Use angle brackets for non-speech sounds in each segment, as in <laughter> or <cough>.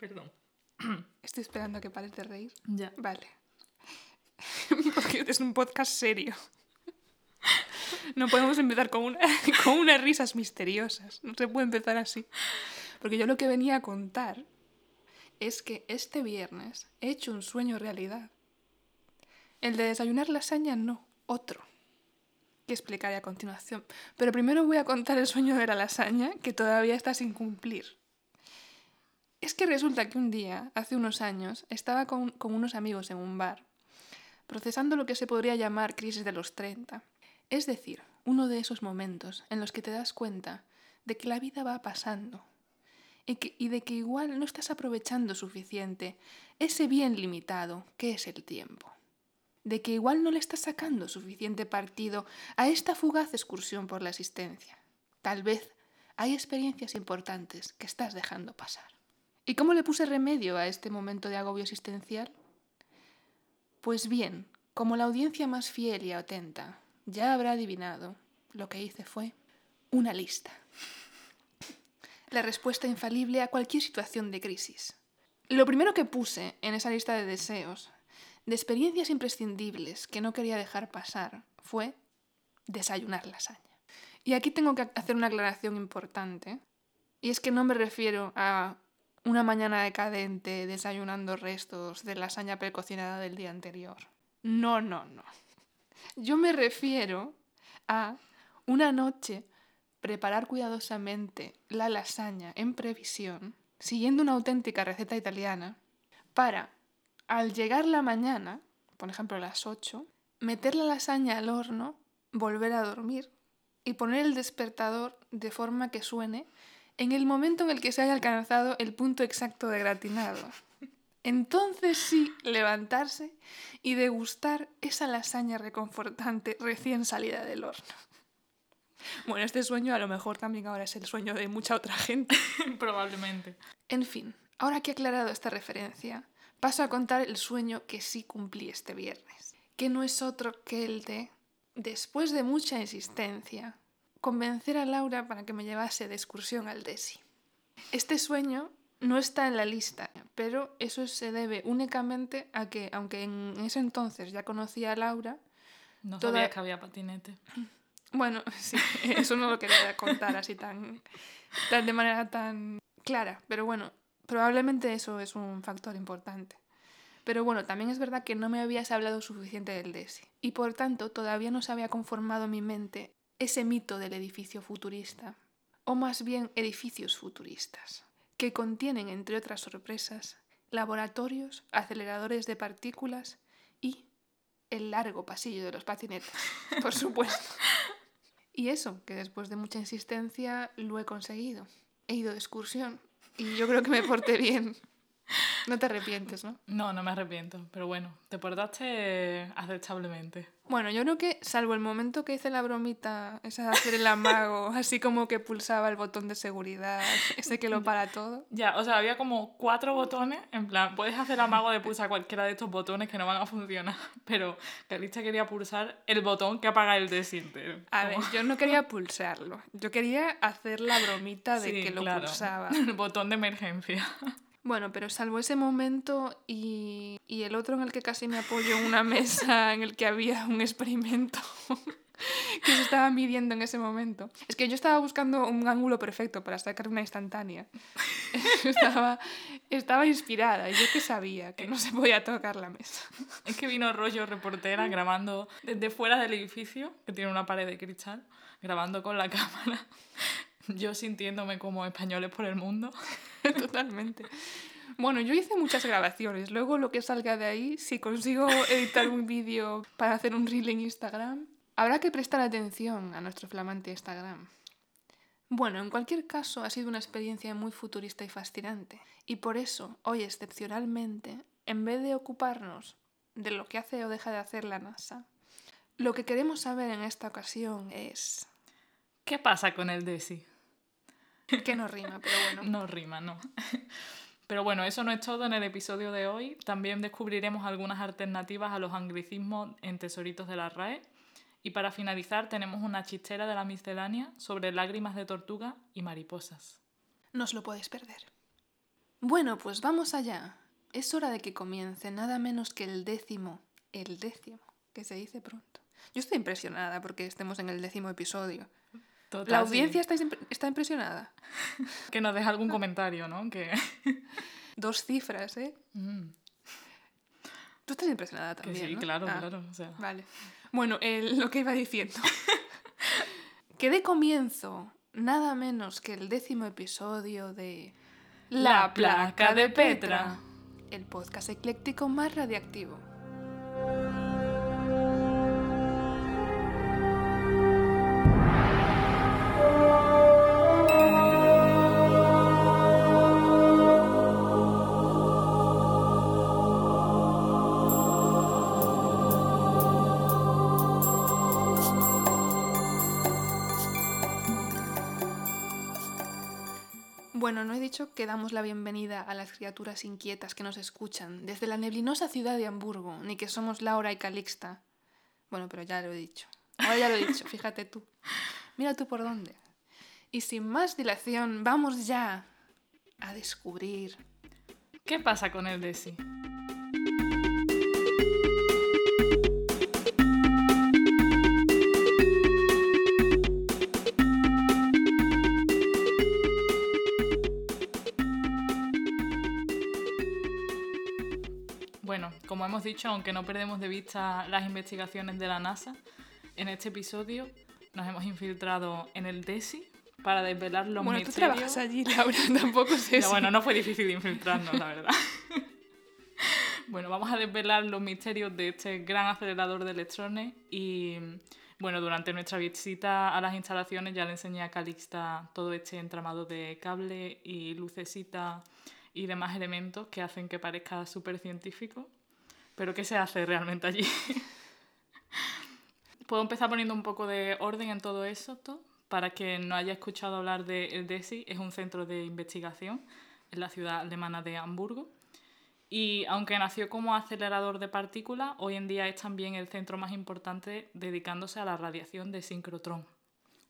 Perdón. Estoy esperando a que pares de reír. Ya. Vale. <laughs> Porque es un podcast serio. No podemos empezar con, una, <laughs> con unas risas misteriosas. No se puede empezar así. Porque yo lo que venía a contar es que este viernes he hecho un sueño realidad. El de desayunar lasaña no, otro. Que explicaré a continuación. Pero primero voy a contar el sueño de la lasaña que todavía está sin cumplir. Es que resulta que un día, hace unos años, estaba con, unos amigos en un bar, procesando lo que se podría llamar crisis de los 30. Es decir, uno de esos momentos en los que te das cuenta de que la vida va pasando y, y de que igual no estás aprovechando suficiente ese bien limitado que es el tiempo. De que igual no le estás sacando suficiente partido a esta fugaz excursión por la existencia. Tal vez hay experiencias importantes que estás dejando pasar. ¿Y cómo le puse remedio a este momento de agobio existencial? Pues bien, como la audiencia más fiel y atenta ya habrá adivinado, lo que hice fue una lista. La respuesta infalible a cualquier situación de crisis. Lo primero que puse en esa lista de deseos, de experiencias imprescindibles que no quería dejar pasar, fue desayunar lasaña. Y aquí tengo que hacer una aclaración importante, y es que no me refiero a una mañana decadente desayunando restos de lasaña precocinada del día anterior. No, no, no. Yo me refiero a una noche preparar cuidadosamente la lasaña en previsión, siguiendo una auténtica receta italiana, para, al llegar la mañana, por ejemplo a las 8, meter la lasaña al horno, volver a dormir y poner el despertador de forma que suene en el momento en el que se haya alcanzado el punto exacto de gratinado. Entonces sí, levantarse y degustar esa lasaña reconfortante recién salida del horno. Bueno, este sueño a lo mejor también ahora es el sueño de mucha otra gente. <laughs> Probablemente. En fin, ahora que he aclarado esta referencia, paso a contar el sueño que sí cumplí este viernes, que no es otro que el de, después de mucha insistencia, convencer a Laura para que me llevase de excursión al DESI. Este sueño no está en la lista, pero eso se debe únicamente a que, aunque en ese entonces ya conocía a Laura, No Toda- sabía que había patinete. bueno, sí, <laughs> eso no lo quería contar así tan, tan de manera tan clara, pero bueno, probablemente eso es un factor importante. Pero bueno, también es verdad que no me habías hablado suficiente del DESI y por tanto todavía no se había conformado mi mente ese mito del edificio futurista, o más bien edificios futuristas, que contienen, entre otras sorpresas, laboratorios, aceleradores de partículas y el largo pasillo de los patinetes, <laughs> por supuesto. Y eso, que después de mucha insistencia lo he conseguido. He ido de excursión y yo creo que me porté bien. No te arrepientes, ¿no? No, no me arrepiento. Pero bueno, te portaste aceptablemente. Bueno, yo creo que, salvo el momento que hice la bromita, esa de hacer el amago, <laughs> así como que pulsaba el botón de seguridad, ese que lo para todo. Ya, o sea, había como cuatro botones. En plan, puedes hacer amago de pulsar cualquiera de estos botones que no van a funcionar. <laughs> Pero Calista quería pulsar el botón que apaga el desinter. A ver, yo no quería <laughs> pulsarlo. Yo quería hacer la bromita de Sí, que lo claro. pulsaba. El botón de emergencia. Bueno, pero salvo ese momento y, y el otro en el que casi me apoyo en una <laughs> mesa en el que había un experimento <laughs> que se estaba midiendo en ese momento. Es que yo estaba buscando un ángulo perfecto para sacar una instantánea. <laughs> estaba, estaba inspirada yo que sabía que no se podía tocar la mesa. Es que vino rollo reportera grabando desde fuera del edificio, que tiene una pared de cristal, grabando con la cámara. Yo sintiéndome como españoles por el mundo. <laughs> Totalmente. Bueno, yo hice muchas grabaciones. Luego lo que salga de ahí, si consigo editar un vídeo para hacer un reel en Instagram, habrá que prestar atención a nuestro flamante Instagram. Bueno, en cualquier caso ha sido una experiencia muy futurista y fascinante. Y por eso, hoy excepcionalmente, en vez de ocuparnos de lo que hace o deja de hacer la NASA, lo que queremos saber en esta ocasión es... ¿Qué pasa con el DESI? <laughs> que no rima, pero bueno. No rima, no. <laughs> Pero bueno, eso no es todo en el episodio de hoy. También descubriremos algunas alternativas a los anglicismos en tesoritos de la RAE. Y para finalizar tenemos una chistera de la miscelánea sobre lágrimas de tortuga y mariposas. No os lo podéis perder. Bueno, pues vamos allá. Es hora de que comience nada menos que el décimo, el décimo, que se dice pronto. Yo estoy impresionada porque estemos en el décimo episodio. Total, ¿La sí. audiencia está, está impresionada? Que nos deje algún comentario, ¿no? Que, <laughs> Dos cifras, ¿eh? Mm, Tú estás impresionada que también, sí, ¿no? claro, Ah, claro. O sea, Vale. Bueno, lo que iba diciendo. <laughs> que de comienzo nada menos que el décimo episodio de La Placa de Petra. el podcast ecléctico más radiactivo. Dicho que damos la bienvenida a las criaturas inquietas que nos escuchan desde la neblinosa ciudad de Hamburgo, ni que somos Laura y Calixta. Bueno, pero ya lo he dicho. Ahora ya lo he dicho, <laughs> fíjate tú. Mira tú por dónde. Y sin más dilación, vamos ya a descubrir. ¿Qué pasa con el Desi? Como hemos dicho, aunque no perdemos de vista las investigaciones de la NASA, en este episodio nos hemos infiltrado en el DESI para desvelar los bueno, tú misterios. trabajas allí, Laura, <laughs> tampoco sé si- bueno, no fue difícil infiltrarnos, la verdad. <laughs> bueno, vamos a desvelar los misterios de este gran acelerador de electrones y bueno, durante nuestra visita a las instalaciones ya le enseñé a Calixta todo este entramado de cable y lucecita y demás elementos que hacen que parezca súper científico. Pero ¿qué se hace realmente allí? <laughs> Puedo empezar poniendo un poco de orden en todo esto. Para quien no haya escuchado hablar de el DESI, es un centro de investigación en la ciudad alemana de Hamburgo. Y aunque nació como acelerador de partículas, hoy en día es también el centro más importante dedicándose a la radiación de sincrotrón.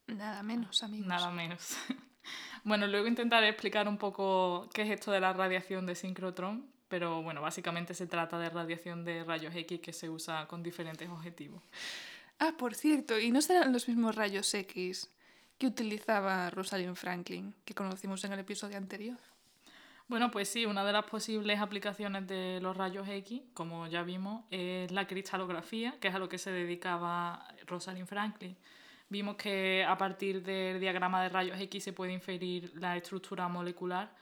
Nada menos, amigos. Nada menos. <laughs> bueno, luego intentaré explicar un poco qué es esto de la radiación de sincrotrón, pero bueno, básicamente se trata de radiación de rayos X que se usa con diferentes objetivos. Ah, por cierto, ¿y no serán los mismos rayos X que utilizaba Rosalind Franklin, que conocimos en el episodio anterior? Bueno, pues sí, una de las posibles aplicaciones de los rayos X, como ya vimos, es la cristalografía, que es a lo que se dedicaba Rosalind Franklin. Vimos que a partir del diagrama de rayos X se puede inferir la estructura molecular,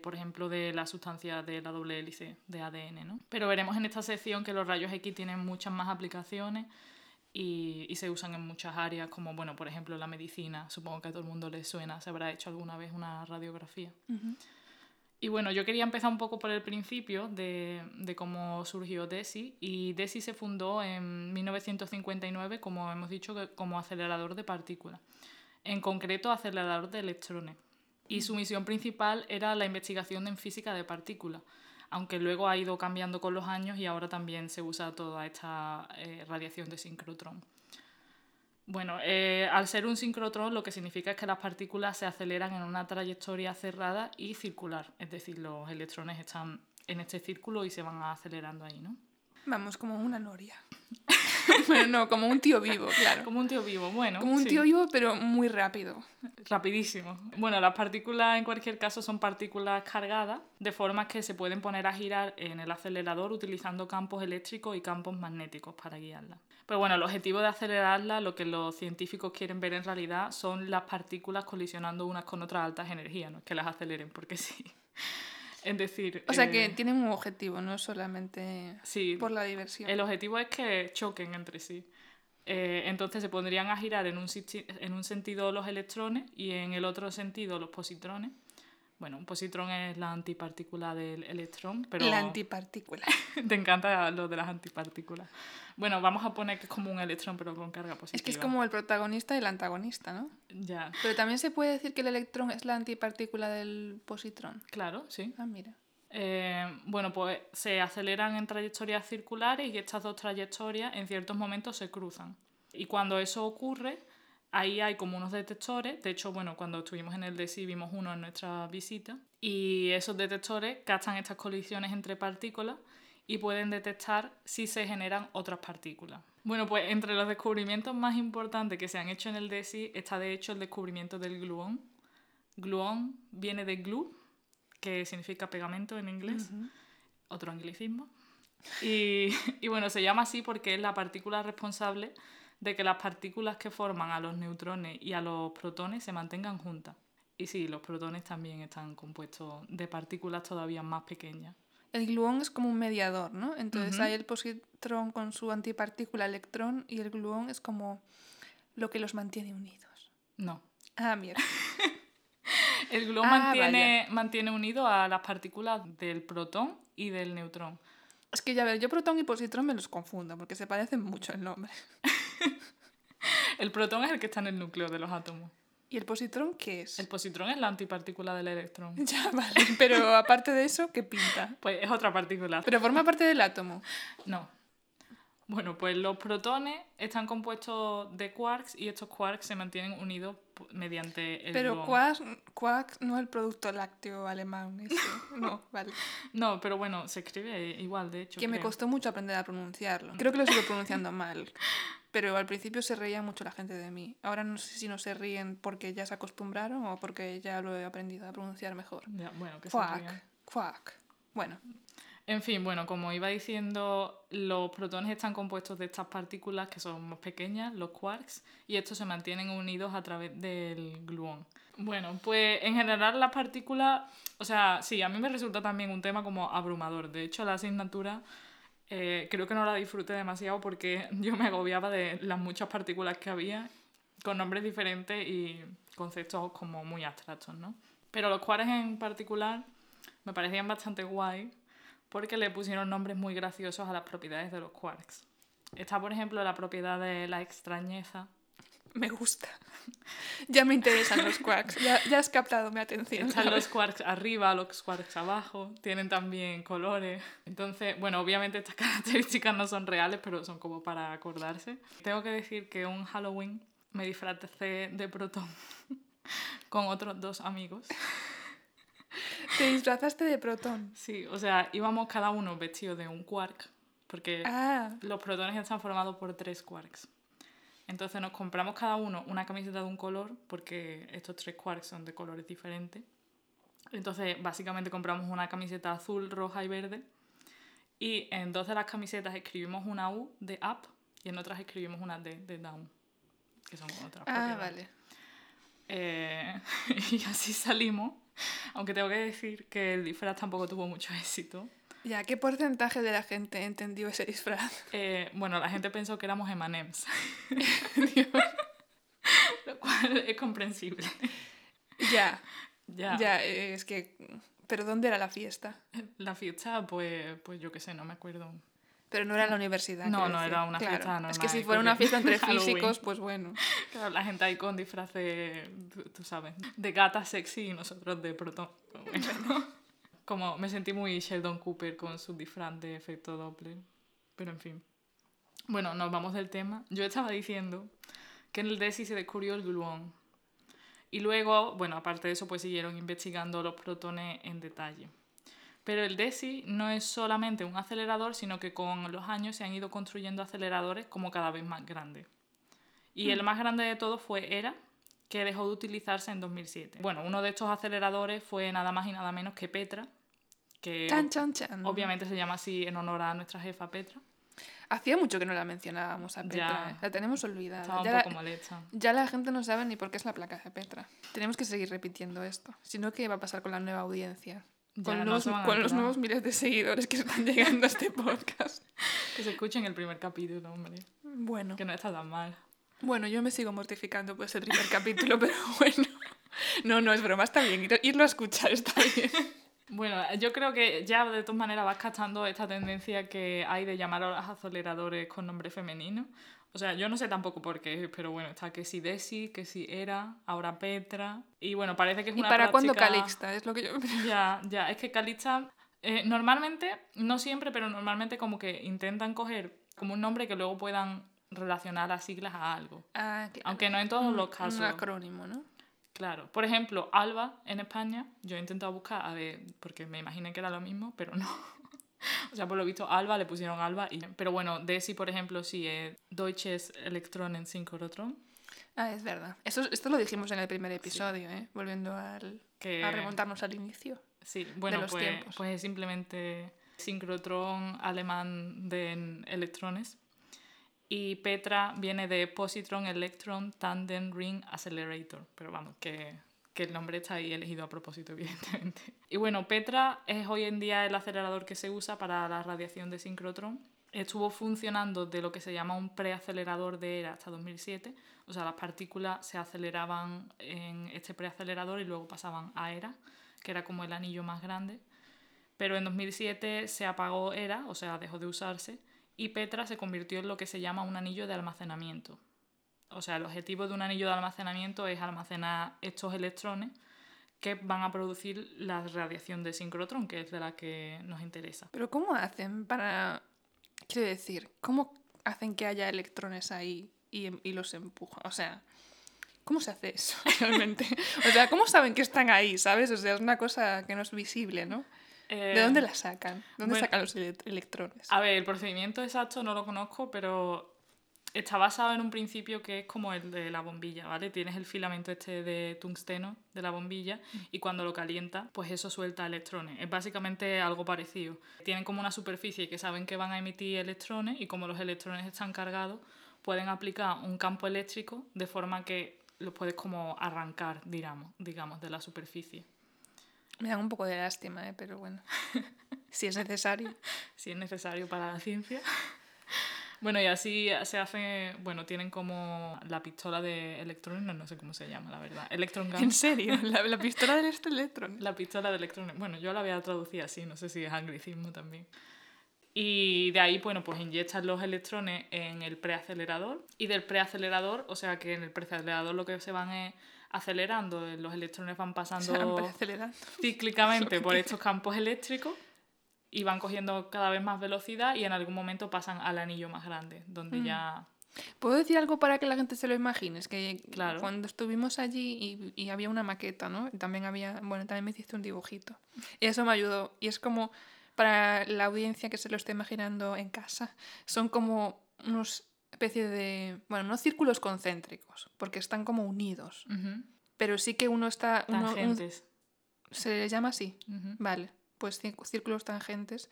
por ejemplo, de la sustancia de la doble hélice de ADN. ¿no? Pero veremos en esta sección que los rayos X tienen muchas más aplicaciones y, y se usan en muchas áreas, como bueno, por ejemplo la medicina. Supongo que a todo el mundo le suena, se habrá hecho alguna vez una radiografía. Y bueno, yo quería empezar un poco por el principio de, de cómo surgió DESI. Y DESI se fundó en 1959, como hemos dicho, como acelerador de partículas. En concreto, acelerador de electrones. Y su misión principal era la investigación en física de partículas, aunque luego ha ido cambiando con los años y ahora también se usa toda esta eh, radiación de sincrotrón. Bueno, eh, al ser un sincrotrón lo que significa es que las partículas se aceleran en una trayectoria cerrada y circular, es decir, los electrones están en este círculo y se van acelerando ahí, ¿no? Vamos, como una noria. <laughs> bueno, no, como un tío vivo, claro. Como un tío vivo, bueno. Como un sí, tío vivo, pero muy rápido. Rapidísimo. Bueno, las partículas en cualquier caso son partículas cargadas, de forma que se pueden poner a girar en el acelerador utilizando campos eléctricos y campos magnéticos para guiarlas. Pero bueno, el objetivo de acelerarla, lo que los científicos quieren ver en realidad, son las partículas colisionando unas con otras a altas energías, no es que las aceleren, porque <laughs> sí. Es decir... O sea eh, que tienen un objetivo, no solamente sí, por la diversión. el objetivo es que choquen entre sí. Eh, entonces se pondrían a girar en un, en un sentido los electrones y en el otro sentido los positrones. Bueno, un positrón es la antipartícula del electrón, pero La antipartícula. <laughs> te encanta lo de las antipartículas. Bueno, vamos a poner que es como un electrón pero con carga positiva. Es que es como el protagonista y el antagonista, ¿no? Ya, Pero también se puede decir que el electrón es la antipartícula del positrón. claro, sí. Ah, mira. Eh, bueno, pues se aceleran en trayectorias circulares y estas dos trayectorias en ciertos momentos se cruzan. Y cuando eso ocurre, Ahí hay como unos detectores, de hecho, bueno, cuando estuvimos en el DESI vimos uno en nuestra visita, y esos detectores captan estas colisiones entre partículas y pueden detectar si se generan otras partículas. Bueno, pues entre los descubrimientos más importantes que se han hecho en el DESI está de hecho el descubrimiento del gluón. Gluón viene de glue, que significa pegamento en inglés, otro anglicismo. Y, <laughs> y bueno, se llama así porque es la partícula responsable de que las partículas que forman a los neutrones y a los protones se mantengan juntas. Y sí, los protones también están compuestos de partículas todavía más pequeñas. El gluón es como un mediador, ¿no? Entonces hay el positrón con su antipartícula electrón y el gluón es como lo que los mantiene unidos. No. Ah, mierda. <laughs> el gluón Ah, mantiene, mantiene unido a las partículas del protón y del neutrón. Es que ya ves, yo protón y positrón me los confundo porque se parecen mucho el nombre. <laughs> <laughs> El protón es el que está en el núcleo de los átomos. ¿Y el positrón qué es? El positrón es la antipartícula del electrón. <laughs> Ya, vale. <laughs> Pero aparte de eso, ¿qué pinta? Pues es otra partícula. Pero forma parte del átomo. No. Bueno, pues los protones están compuestos de quarks y estos quarks se mantienen unidos mediante el Pero gluón. quark, quark no el producto lácteo alemán. ese. No, vale. No, pero bueno, se escribe igual, de hecho. Que me costó mucho aprender a pronunciarlo. Creo que lo sigo pronunciando mal. Pero al principio se reía mucho la gente de mí. Ahora no sé si no se ríen porque ya se acostumbraron o porque ya lo he aprendido a pronunciar mejor. Ya, bueno, que se rían. Bueno, En fin, bueno, como iba diciendo, los protones están compuestos de estas partículas que son más pequeñas, los quarks, y estos se mantienen unidos a través del gluón. Bueno, pues en general las partículas, o sea, sí, a mí me resulta también un tema como abrumador. De hecho, la asignatura eh, creo que no la disfruté demasiado porque <laughs> yo me agobiaba de las muchas partículas que había, con nombres diferentes y conceptos como muy abstractos, ¿no? Pero los quarks en particular me parecían bastante guay porque le pusieron nombres muy graciosos a las propiedades de los quarks. Está, por ejemplo, la propiedad de la extrañeza. Me gusta. <laughs> Ya me interesan los quarks. Ya, ya has captado mi atención. Están ¿sabes? los quarks arriba, los quarks abajo. Tienen también colores. Entonces, bueno, obviamente estas <laughs> características no son reales, pero son como para acordarse. Tengo que decir que un Halloween me disfracé de protón <laughs> con otros dos amigos. Te disfrazaste de protón. Sí, o sea, íbamos cada uno vestido de un quark, porque Ah, los protones están formados por tres quarks. Entonces nos compramos cada uno una camiseta de un color, porque estos tres quarks son de colores diferentes. Entonces, básicamente compramos una camiseta azul, roja y verde. Y en dos de las camisetas escribimos una U de up y en otras escribimos una D de down, que son otras ah vale. Eh, <laughs> y así salimos. Aunque tengo que decir que el disfraz tampoco tuvo mucho éxito. Ya, ¿qué porcentaje de la gente entendió ese disfraz? <laughs> Eh, bueno, la gente pensó que éramos M&M's. <laughs> Lo cual es comprensible. ya, Ya. ya, es que... ¿Pero dónde era la fiesta? La fiesta, pues, pues yo qué sé, no me acuerdo. Pero no era en la universidad. No, no, decir. era una Claro, fiesta Es normal que si fuera una fiesta entre <laughs> físicos, pues bueno. Claro, la gente ahí con disfraces, tú, tú sabes, de gata sexy y nosotros de protón. Bueno. Como me sentí muy Sheldon Cooper con su disfraz de efecto Doppler. Pero en fin. Bueno, nos vamos del tema. Yo estaba diciendo que en el DESI se descubrió el gluón. Y luego, bueno, aparte de eso, pues siguieron investigando los protones en detalle. Pero el DESI no es solamente un acelerador, sino que con los años se han ido construyendo aceleradores como cada vez más grandes. Y el más grande de todos fue ERA, que dejó de utilizarse en 2007. Bueno, uno de estos aceleradores fue nada más y nada menos que Petra, que Chan, chan, chan. obviamente se llama así en honor a nuestra jefa Petra. Hacía mucho que no la mencionábamos a Petra. Ya. ¿eh? La tenemos olvidada. Estaba un Ya la, poco mal hecha. ya la gente no sabe ni por qué es la placa de Petra. Tenemos que seguir repitiendo esto. Si no, ¿qué va a pasar con la nueva audiencia? Ya, Con, los, con los nuevos miles de seguidores que están llegando a este podcast. <laughs> Que se escuchen el primer capítulo, hombre. Bueno. Que no está tan mal. Bueno, yo me sigo mortificando por ese primer capítulo, <laughs> pero bueno. No, no, es broma, está bien. ir- Irlo a escuchar está bien. Bueno, yo creo que ya de todas maneras vas captando esta tendencia que hay de llamar a los aceleradores con nombre femenino. O sea, yo no sé tampoco por qué, pero bueno, está que si Desi, que si Era, ahora Petra. Y bueno, parece que es ¿Y una para cuándo práctica- Calixta? Es lo que yo... Ya, ya, es que Calixta, eh, normalmente, no siempre, pero normalmente como que intentan coger como un nombre que luego puedan relacionar las siglas a algo. Ah, que- Aunque no en todos los casos. Un acrónimo, ¿no? Claro. Por ejemplo, ALBA en España, yo he intentado buscar, a ver, porque me imaginé que era lo mismo, pero no. <laughs> o sea, por lo visto, ALBA le pusieron ALBA. Y... Pero bueno, DESI, por ejemplo, sí es Deutsches Elektronen Synchrotron. Ah, es verdad. Eso, esto lo dijimos en el primer episodio, ¿eh? Volviendo al, Que... a remontarnos al inicio. Sí, bueno, los pues, tiempos. pues es simplemente sincrotrón alemán de electrones. Y Petra viene de Positron Electron Tandem Ring Accelerator. Pero vamos, que, que el nombre está ahí elegido a propósito, <laughs> evidentemente. Y bueno, Petra es hoy en día el acelerador que se usa para la radiación de sincrotrón. Estuvo funcionando de lo que se llama un preacelerador de ERA hasta 2007. O sea, las partículas se aceleraban en este preacelerador y luego pasaban a ERA, que era como el anillo más grande. Pero en 2007 se apagó ERA, o sea, dejó de usarse, y Petra se convirtió en lo que se llama un anillo de almacenamiento. O sea, el objetivo de un anillo de almacenamiento es almacenar estos electrones que van a producir la radiación de sincrotrón, que es de la que nos interesa. Pero ¿cómo hacen para... Quiero decir, ¿cómo hacen que haya electrones ahí y, y los empujan? O sea, ¿cómo se hace eso <laughs> realmente? O sea, ¿cómo saben que están ahí, sabes? O sea, es una cosa que no es visible, ¿no? ¿De Eh, dónde la sacan? ¿De dónde bueno, sacan los ele- electrones? A ver, el procedimiento exacto no lo conozco, pero está basado en un principio que es como el de la bombilla, ¿vale? Tienes el filamento este de tungsteno de la bombilla y cuando lo calienta, pues eso suelta electrones. Es básicamente algo parecido. Tienen como una superficie que saben que van a emitir electrones y como los electrones están cargados, pueden aplicar un campo eléctrico de forma que los puedes como arrancar, digamos, digamos de la superficie. Me dan un poco de lástima, ¿eh? pero bueno. <laughs> si es necesario. <laughs> si es necesario para la ciencia. Bueno, y así se hace, bueno, tienen como la pistola de electrones, no, no sé cómo se llama, la verdad. Electron Gun. ¿En serio? <laughs> ¿La, la pistola del este electrón? La pistola de electrones. Bueno, yo la había traducido así, no sé si es anglicismo también. Y de ahí, bueno, pues inyectas los electrones en el preacelerador. Y del preacelerador, o sea que en el preacelerador lo que se van es acelerando, eh, los electrones van <laughs> pasando cíclicamente <laughs> por estos campos eléctricos y van cogiendo cada vez más velocidad y en algún momento pasan al anillo más grande, donde Mm. ya... ¿Puedo decir algo para que la gente se lo imagine? Es que Claro. cuando estuvimos allí y, y había una maqueta, ¿no? También había, bueno, también me hiciste un dibujito. Y eso me ayudó. Y es como, para la audiencia que se lo esté imaginando en casa, son como unos especie de, bueno, no círculos concéntricos, porque están como unidos. Pero sí que uno está... uno- un- Tangentes. ¿Se le llama así? Vale, pues círcu- círculos tangentes.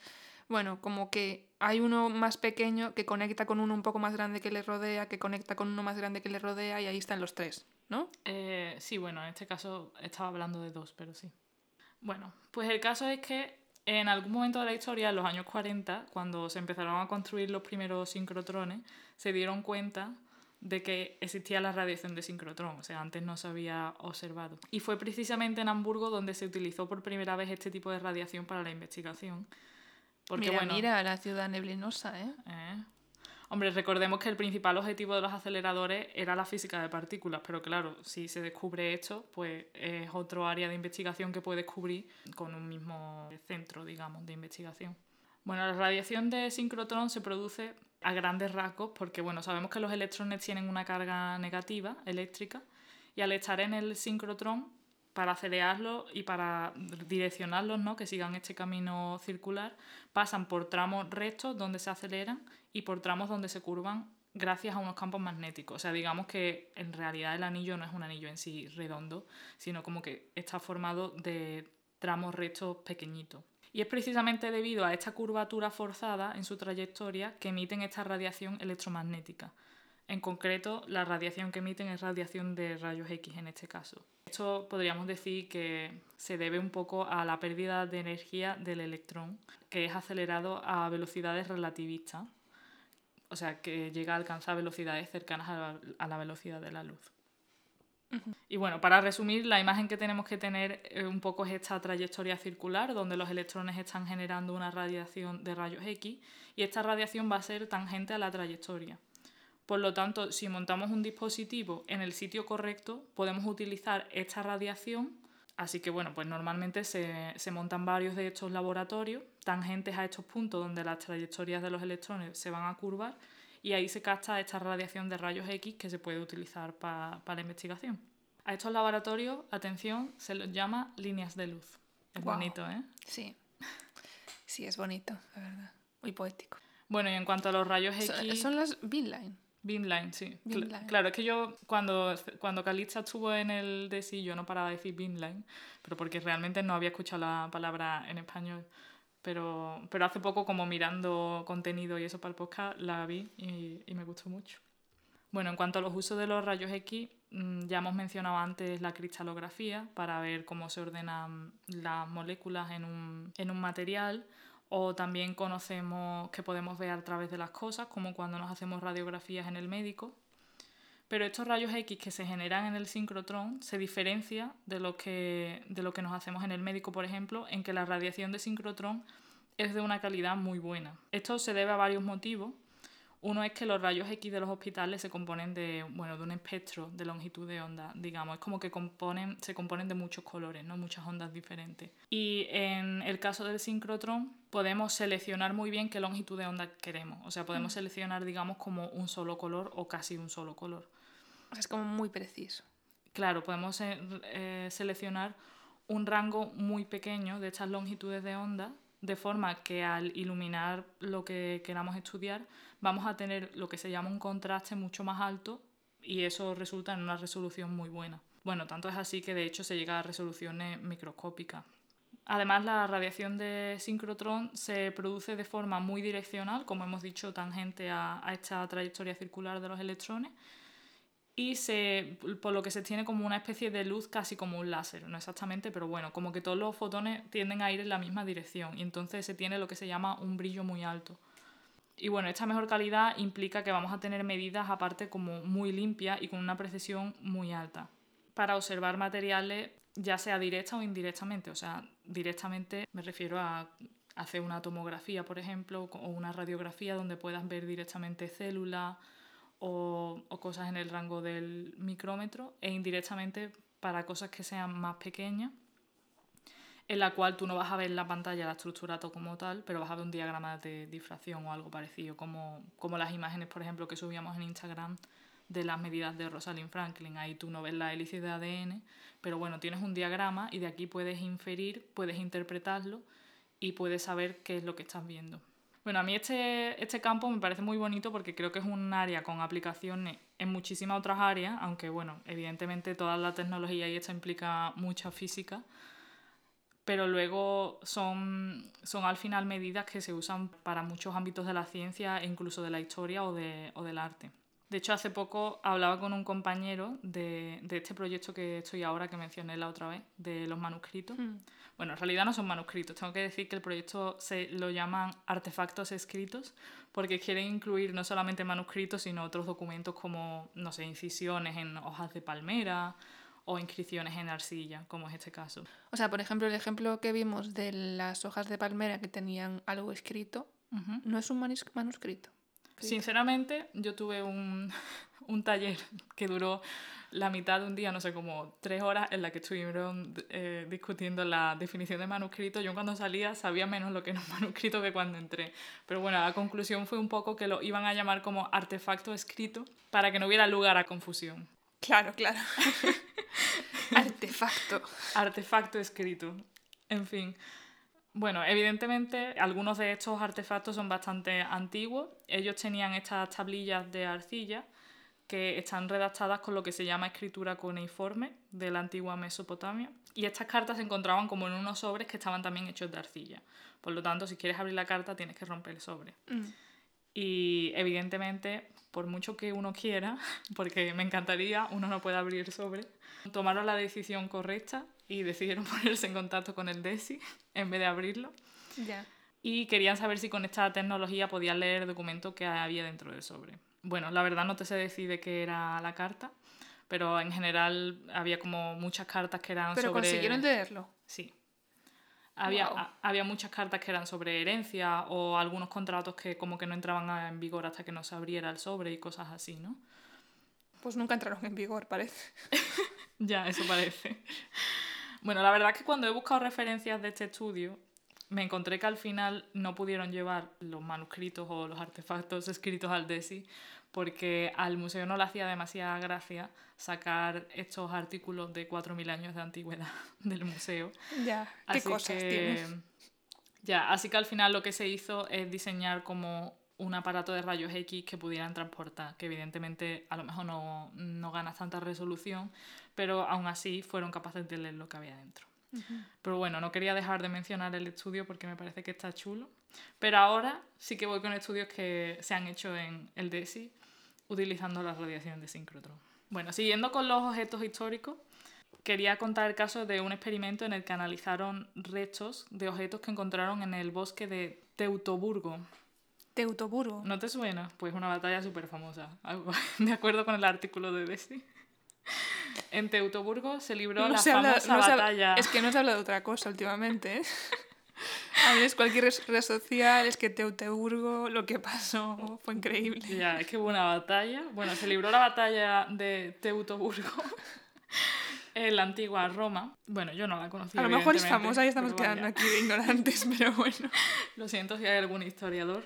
Bueno, como que hay uno más pequeño que conecta con uno un poco más grande que le rodea, que conecta con uno más grande que le rodea y ahí están los tres, ¿no? Eh, sí, bueno, en este caso estaba hablando de dos, pero sí. Bueno, pues el caso es que en algún momento de la historia, en los años 40, cuando se empezaron a construir los primeros sincrotrones, se dieron cuenta de que existía la radiación de sincrotrón, o sea, antes no se había observado. Y fue precisamente en Hamburgo donde se utilizó por primera vez este tipo de radiación para la investigación. Porque, mira, bueno, mira, la ciudad neblinosa, ¿eh? eh. Hombre, recordemos que el principal objetivo de los aceleradores era la física de partículas, pero claro, si se descubre esto, pues es otro área de investigación que puedes cubrir con un mismo centro, digamos, de investigación. Bueno, la radiación de sincrotrón se produce a grandes rasgos porque, bueno, sabemos que los electrones tienen una carga negativa eléctrica y al estar en el sincrotrón, para acelerarlos y para direccionarlos, ¿no? que sigan este camino circular, pasan por tramos rectos donde se aceleran y por tramos donde se curvan gracias a unos campos magnéticos. O sea, digamos que en realidad el anillo no es un anillo en sí redondo, sino como que está formado de tramos rectos pequeñitos. Y es precisamente debido a esta curvatura forzada en su trayectoria que emiten esta radiación electromagnética. En concreto, la radiación que emiten es radiación de rayos X en este caso. Esto podríamos decir que se debe un poco a la pérdida de energía del electrón, que es acelerado a velocidades relativistas, o sea, que llega a alcanzar velocidades cercanas a la, a la velocidad de la luz. Y bueno, para resumir, la imagen que tenemos que tener eh, un poco es esta trayectoria circular, donde los electrones están generando una radiación de rayos X, y esta radiación va a ser tangente a la trayectoria. Por lo tanto, si montamos un dispositivo en el sitio correcto, podemos utilizar esta radiación. Así que bueno, pues normalmente se, se montan varios de estos laboratorios tangentes a estos puntos donde las trayectorias de los electrones se van a curvar y ahí se capta esta radiación de rayos X que se puede utilizar pa- para la investigación. A estos laboratorios, atención, se los llama líneas de luz. Es bonito, ¿eh? Sí. Sí, es bonito, la verdad. Muy poético. Bueno, y en cuanto a los rayos X... Son, son las beamline. Beamline, sí. Beamline. Claro, es que yo cuando, cuando Calitza estuvo en el DSI yo no paraba de decir Beamline, pero porque realmente no había escuchado la palabra en español. Pero, pero hace poco como mirando contenido y eso para el podcast la vi y, y me gustó mucho. Bueno, en cuanto a los usos de los rayos X, mm, ya hemos mencionado antes la cristalografía para ver cómo se ordenan las moléculas en un, en un material o también conocemos que podemos ver a través de las cosas, como cuando nos hacemos radiografías en el médico. Pero estos rayos X que se generan en el sincrotrón se diferencia de lo que, de lo que nos hacemos en el médico, por ejemplo, en que la radiación de sincrotrón es de una calidad muy buena. Esto se debe a varios motivos. Uno es que los rayos X de los hospitales se componen de, bueno, de un espectro de longitud de onda, digamos. Es como que componen, se componen de muchos colores, ¿no? muchas ondas diferentes. Y en el caso del sincrotrón podemos seleccionar muy bien qué longitud de onda queremos. O sea, podemos seleccionar, digamos, como un solo color o casi un solo color. O sea, es como muy preciso. Claro, podemos eh, seleccionar un rango muy pequeño de estas longitudes de onda, de forma que al iluminar lo que queramos estudiar vamos a tener lo que se llama un contraste mucho más alto y eso resulta en una resolución muy buena. Bueno, tanto es así que de hecho se llega a resoluciones microscópicas. Además, la radiación de sincrotrón se produce de forma muy direccional, como hemos dicho, tangente a, a esta trayectoria circular de los electrones, y se, por lo que se tiene como una especie de luz casi como un láser, no exactamente, pero bueno, como que todos los fotones tienden a ir en la misma dirección y entonces se tiene lo que se llama un brillo muy alto. Y bueno, esta mejor calidad implica que vamos a tener medidas aparte como muy limpias y con una precisión muy alta para observar materiales ya sea directa o indirectamente. O sea, directamente me refiero a hacer una tomografía, por ejemplo, o una radiografía donde puedas ver directamente células o, o cosas en el rango del micrómetro e indirectamente para cosas que sean más pequeñas en la cual tú no vas a ver la pantalla la estructura como tal, pero vas a ver un diagrama de difracción o algo parecido, como, como las imágenes, por ejemplo, que subíamos en Instagram de las medidas de Rosalind Franklin. Ahí tú no ves la hélice de ADN, pero bueno, tienes un diagrama y de aquí puedes inferir, puedes interpretarlo y puedes saber qué es lo que estás viendo. Bueno, a mí este, este campo me parece muy bonito porque creo que es un área con aplicaciones en muchísimas otras áreas, aunque bueno, evidentemente toda la tecnología y esto implica mucha física, pero luego son, son al final medidas que se usan para muchos ámbitos de la ciencia e incluso de la historia o, de, o del arte. De hecho, hace poco hablaba con un compañero de, de este proyecto que estoy ahora, que mencioné la otra vez, de los manuscritos. Bueno, en realidad no son manuscritos, tengo que decir que el proyecto se lo llaman artefactos escritos, porque quieren incluir no solamente manuscritos, sino otros documentos como, no sé, incisiones en hojas de palmera o inscripciones en arcilla, como es este caso. O sea, por ejemplo, el ejemplo que vimos de las hojas de palmera que tenían algo escrito, no es un manus- manuscrito. Sinceramente, yo tuve un, <laughs> un taller que duró la mitad de un día, no sé, como tres horas, en la que estuvieron eh, discutiendo la definición de manuscrito. Yo cuando salía sabía menos lo que era un <laughs> manuscrito que cuando entré. Pero bueno, la conclusión fue un poco que lo iban a llamar como artefacto escrito para que no hubiera lugar a confusión. Claro, claro. <laughs> Artefacto. Artefacto escrito. En fin. Bueno, evidentemente algunos de estos artefactos son bastante antiguos. Ellos tenían estas tablillas de arcilla que están redactadas con lo que se llama escritura cuneiforme de la antigua Mesopotamia. Y estas cartas se encontraban como en unos sobres que estaban también hechos de arcilla. Por lo tanto, si quieres abrir la carta, tienes que romper el sobre. Mm. Y evidentemente, por mucho que uno quiera, <laughs> porque me encantaría, uno no puede abrir sobre, tomaron la decisión correcta y decidieron <laughs> ponerse en contacto con el DESI en vez de abrirlo. Ya. Y querían saber si con esta tecnología podían leer el documento que había dentro del sobre. Bueno, la verdad no te se decide qué era la carta, pero en general había como muchas cartas que eran Pero sobre... consiguieron leerlo. Sí. Había, Guau. a- había muchas cartas que eran sobre herencia o algunos contratos que como que no entraban en vigor hasta que no se abriera el sobre y cosas así, ¿no? Pues nunca entraron en vigor, parece. <laughs> Ya, eso parece. Bueno, la verdad es que cuando he buscado referencias de este estudio, me encontré que al final no pudieron llevar los manuscritos o los artefactos escritos al DESI porque al museo no le hacía demasiada gracia sacar estos artículos de 4.000 años de antigüedad <laughs> del museo. Ya, qué Así cosas que- tienes. Ya, así que al final lo que se hizo es diseñar como un aparato de rayos X que pudieran transportar, que evidentemente a lo mejor no, no ganas tanta resolución, pero aún así fueron capaces de leer lo que había dentro. Pero bueno, no quería dejar de mencionar el estudio porque me parece que está chulo. Pero ahora sí que voy con estudios que se han hecho en el DESI utilizando la radiación de sincrotrón. Bueno, siguiendo con los objetos históricos, quería contar el caso de un experimento en el que analizaron restos de objetos que encontraron en el bosque de Teutoburgo. Teutoburgo. ¿No te suena? Pues una batalla súper famosa, <laughs> de acuerdo con el artículo de Desi. En Teutoburgo se libró la se habla- famosa no se habla- batalla... es que no se habla de otra cosa últimamente. ¿eh? <laughs> <laughs> A ver, es cualquier red social, es que Teutoburgo, lo que pasó fue increíble. Ya, es que hubo una batalla. Bueno, se libró la batalla de Teutoburgo <laughs> en la antigua Roma. Bueno, yo no la conocía. A lo mejor es famosa y estamos quedando vaya. aquí de ignorantes, <laughs> pero bueno. Lo siento si hay algún historiador.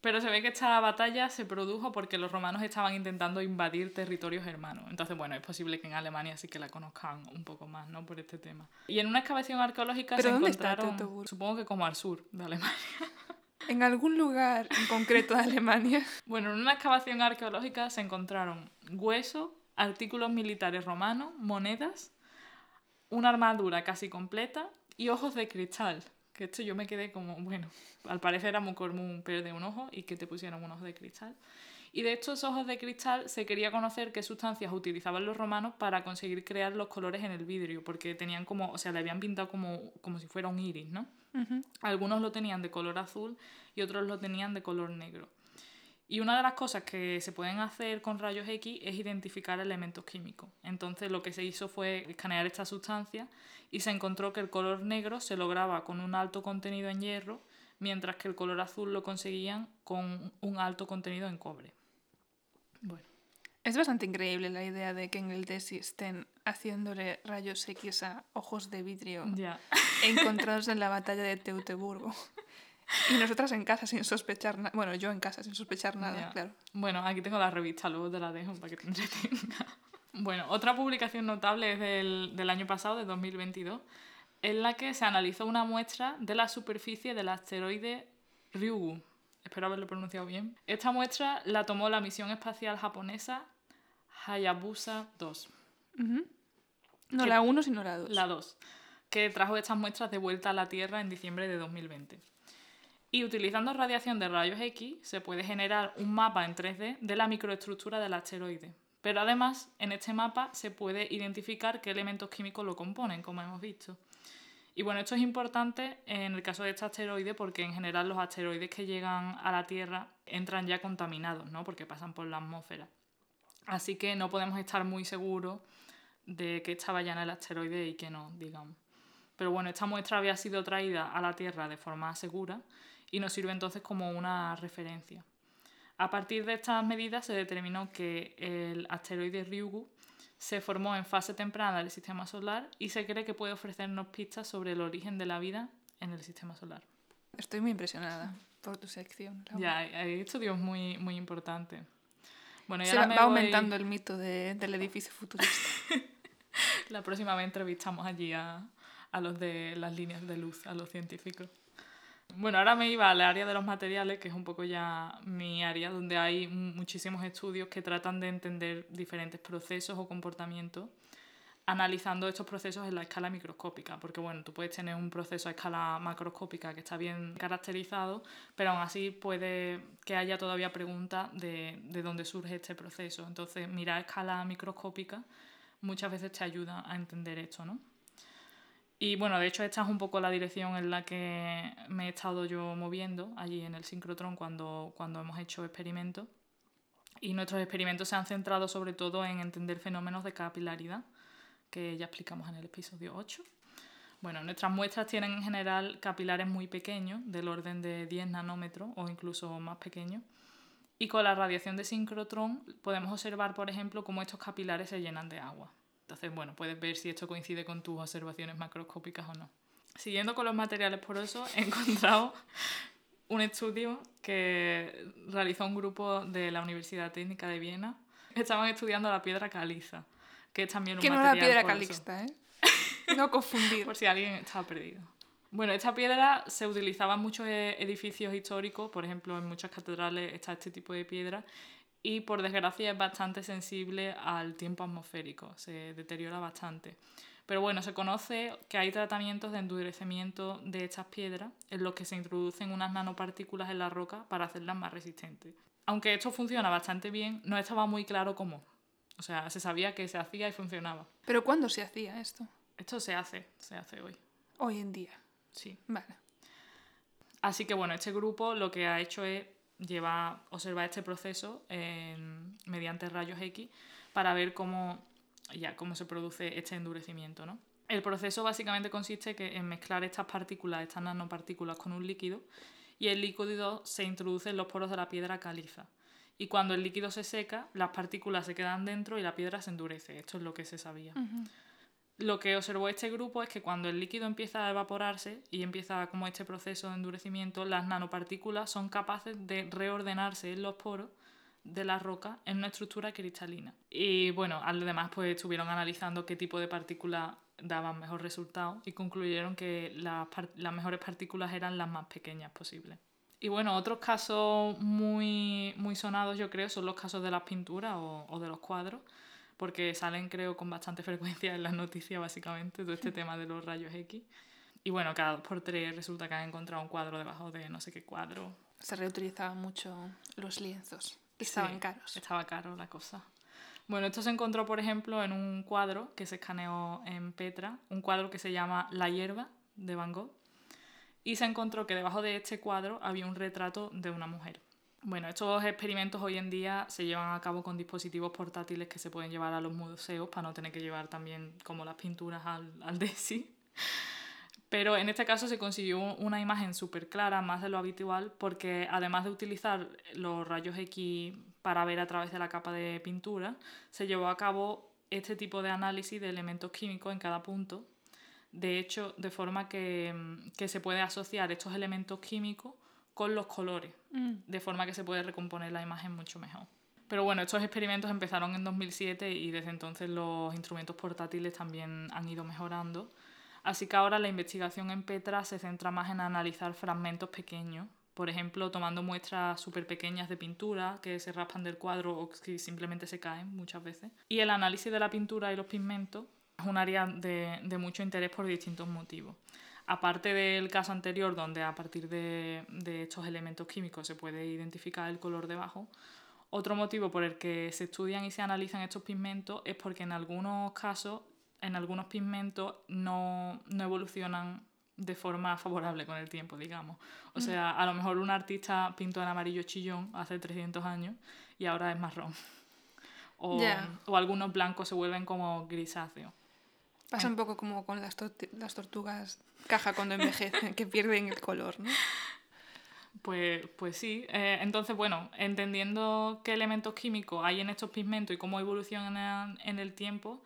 Pero se ve que esta batalla se produjo porque los romanos estaban intentando invadir territorios germanos. Entonces, bueno, es posible que en Alemania sí que la conozcan un poco más, ¿no? Por este tema. Y en una excavación arqueológica ¿Pero se dónde está encontraron, Teutoburgo? supongo que como al sur de Alemania. <laughs> En algún lugar en concreto de Alemania. Bueno, en una excavación arqueológica se encontraron huesos, artículos militares romanos, monedas, una armadura casi completa y ojos de cristal. Que esto yo me quedé como, bueno, al parecer era muy común perder un ojo y que te pusieran un ojo de cristal. Y de estos ojos de cristal se quería conocer qué sustancias utilizaban los romanos para conseguir crear los colores en el vidrio, porque tenían como, o sea, le habían pintado como, como si fuera un iris, ¿no? Algunos lo tenían de color azul y otros lo tenían de color negro. Y una de las cosas que se pueden hacer con rayos X es identificar elementos químicos. Entonces lo que se hizo fue escanear esta sustancia y se encontró que el color negro se lograba con un alto contenido en hierro, mientras que el color azul lo conseguían con un alto contenido en cobre. Bueno, Es bastante increíble la idea de que en el DESI estén haciéndole rayos X a ojos de vidrio ya. <laughs> encontrados en la batalla de Teutoburgo. Y nosotras en casa sin sospechar nada. Bueno, yo en casa sin sospechar nada, claro. Bueno, aquí tengo la revista, luego te la dejo para que te entretenga. Bueno, otra publicación notable es del, del año pasado, de 2022, en la que se analizó una muestra de la superficie del asteroide Ryugu. Espero haberlo pronunciado bien. Esta muestra la tomó la misión espacial japonesa Hayabusa 2. Ujú. No Que- la 1, sino la 2. La 2, que trajo estas muestras de vuelta a la Tierra en diciembre de 2020. Y utilizando radiación de rayos X se puede generar un mapa en 3D de la microestructura del asteroide. Pero además, en este mapa se puede identificar qué elementos químicos lo componen, como hemos visto. Y bueno, esto es importante en el caso de este asteroide porque en general los asteroides que llegan a la Tierra entran ya contaminados, ¿no? Porque pasan por la atmósfera. Así que no podemos estar muy seguros de que estaba ya en el asteroide y que no, digamos. Pero bueno, esta muestra había sido traída a la Tierra de forma segura y nos sirve entonces como una referencia. A partir de estas medidas se determinó que el asteroide Ryugu se formó en fase temprana del sistema solar y se cree que puede ofrecernos pistas sobre el origen de la vida en el sistema solar. Estoy muy impresionada por tu sección. Laura. Ya, hay, hay estudios muy, muy importantes. Bueno, y Se va, voy- aumentando el mito de- del edificio futurista. <laughs> La próxima vez entrevistamos allí a, a los de las líneas de luz, a los científicos. Bueno, ahora me iba al área de los materiales, que es un poco ya mi área, donde hay muchísimos estudios que tratan de entender diferentes procesos o comportamientos, analizando estos procesos en la escala microscópica, porque bueno, tú puedes tener un proceso a escala macroscópica que está bien caracterizado, pero aún así puede que haya todavía preguntas de, de dónde surge este proceso. Entonces, mirar a escala microscópica muchas veces te ayuda a entender esto, ¿no? Y bueno, de hecho esta es un poco la dirección en la que me he estado yo moviendo allí en el sincrotrón cuando, cuando hemos hecho experimentos. Y nuestros experimentos se han centrado sobre todo en entender fenómenos de capilaridad, que ya explicamos en el episodio 8. Bueno, nuestras muestras tienen en general capilares muy pequeños, del orden de 10 nanómetros o incluso más pequeños. Y con la radiación de sincrotrón podemos observar, por ejemplo, cómo estos capilares se llenan de agua. Entonces, bueno, puedes ver si esto coincide con tus observaciones macroscópicas o no. Siguiendo con los materiales porosos, he <laughs> encontrado un estudio que realizó un grupo de la Universidad Técnica de Viena. Estaban estudiando la piedra caliza, que es también un Que no material la piedra poroso. calixta, ¿eh? No confundir. <laughs> Por si alguien estaba perdido. Bueno, esta piedra se utilizaba en muchos e- edificios históricos, por ejemplo, en muchas catedrales está este tipo de piedra y por desgracia es bastante sensible al tiempo atmosférico, se deteriora bastante. Pero bueno, se conoce que hay tratamientos de endurecimiento de estas piedras en los que se introducen unas nanopartículas en la roca para hacerlas más resistentes. Aunque esto funciona bastante bien, no estaba muy claro cómo. O sea, se sabía que se hacía y funcionaba. Pero ¿cuándo se hacía esto? Esto se hace, se hace hoy. Hoy en día. Sí. Vale. Así que bueno, este grupo lo que ha hecho es llevar, observar este proceso en- mediante rayos X para ver cómo, ya, cómo se produce este endurecimiento. ¿no? El proceso básicamente consiste en mezclar estas partículas, estas nanopartículas con un líquido y el líquido se introduce en los poros de la piedra caliza. Y cuando el líquido se seca, las partículas se quedan dentro y la piedra se endurece. Esto es lo que se sabía. Lo que observó este grupo es que cuando el líquido empieza a evaporarse y empieza como este proceso de endurecimiento, las nanopartículas son capaces de reordenarse en los poros de la roca en una estructura cristalina. Y bueno, además pues estuvieron analizando qué tipo de partículas daban mejor resultado y concluyeron que las, las mejores partículas eran las más pequeñas posibles. Y bueno, otros casos muy, muy sonados yo creo son los casos de las pinturas o, o de los cuadros porque salen creo con bastante <laughs> frecuencia en las noticias básicamente todo este tema de los rayos X. Y bueno, cada dos por tres resulta que han encontrado un cuadro debajo de no sé qué cuadro. Se reutilizaban mucho los lienzos. y Estaban Sí, caros. Estaba caro la cosa. Bueno, esto se encontró, por ejemplo, en un cuadro que se escaneó en Petra, un cuadro que se llama La hierba de Van Gogh, y se encontró que debajo de este cuadro había un retrato de una mujer. Bueno, estos experimentos hoy en día se llevan a cabo con dispositivos portátiles que se pueden llevar a los museos para no tener que llevar también como las pinturas al, al <laughs> DESI. Pero en este caso se consiguió una imagen súper clara, más de lo habitual, porque además de utilizar los rayos X para ver a través de la capa de pintura, se llevó a cabo este tipo de análisis de elementos químicos en cada punto. De hecho, de forma que, que se puede asociar estos elementos químicos con los colores, Mm. de forma que se puede recomponer la imagen mucho mejor. Pero bueno, estos experimentos empezaron en 2007 y desde entonces los instrumentos portátiles también han ido mejorando. Así que ahora la investigación en Petra se centra más en analizar fragmentos pequeños, por ejemplo, tomando muestras súper pequeñas de pintura que se raspan del cuadro o que simplemente se caen muchas veces. Y el análisis de la pintura y los pigmentos es un área de, de mucho interés por distintos motivos. Aparte del caso anterior, donde a partir de, de estos elementos químicos se puede identificar el color debajo, otro motivo por el que se estudian y se analizan estos pigmentos es porque en algunos casos, en algunos pigmentos no, no evolucionan de forma favorable con el tiempo, digamos. O sea, a lo mejor un artista pintó en amarillo chillón hace 300 años y ahora es marrón. <laughs> O algunos blancos se vuelven como grisáceos. Pasa un poco como con las, las tortugas caja cuando envejecen, que pierden el color, ¿no? Pues, pues sí. Eh, entonces, bueno, entendiendo qué elementos químicos hay en estos pigmentos y cómo evolucionan en el tiempo,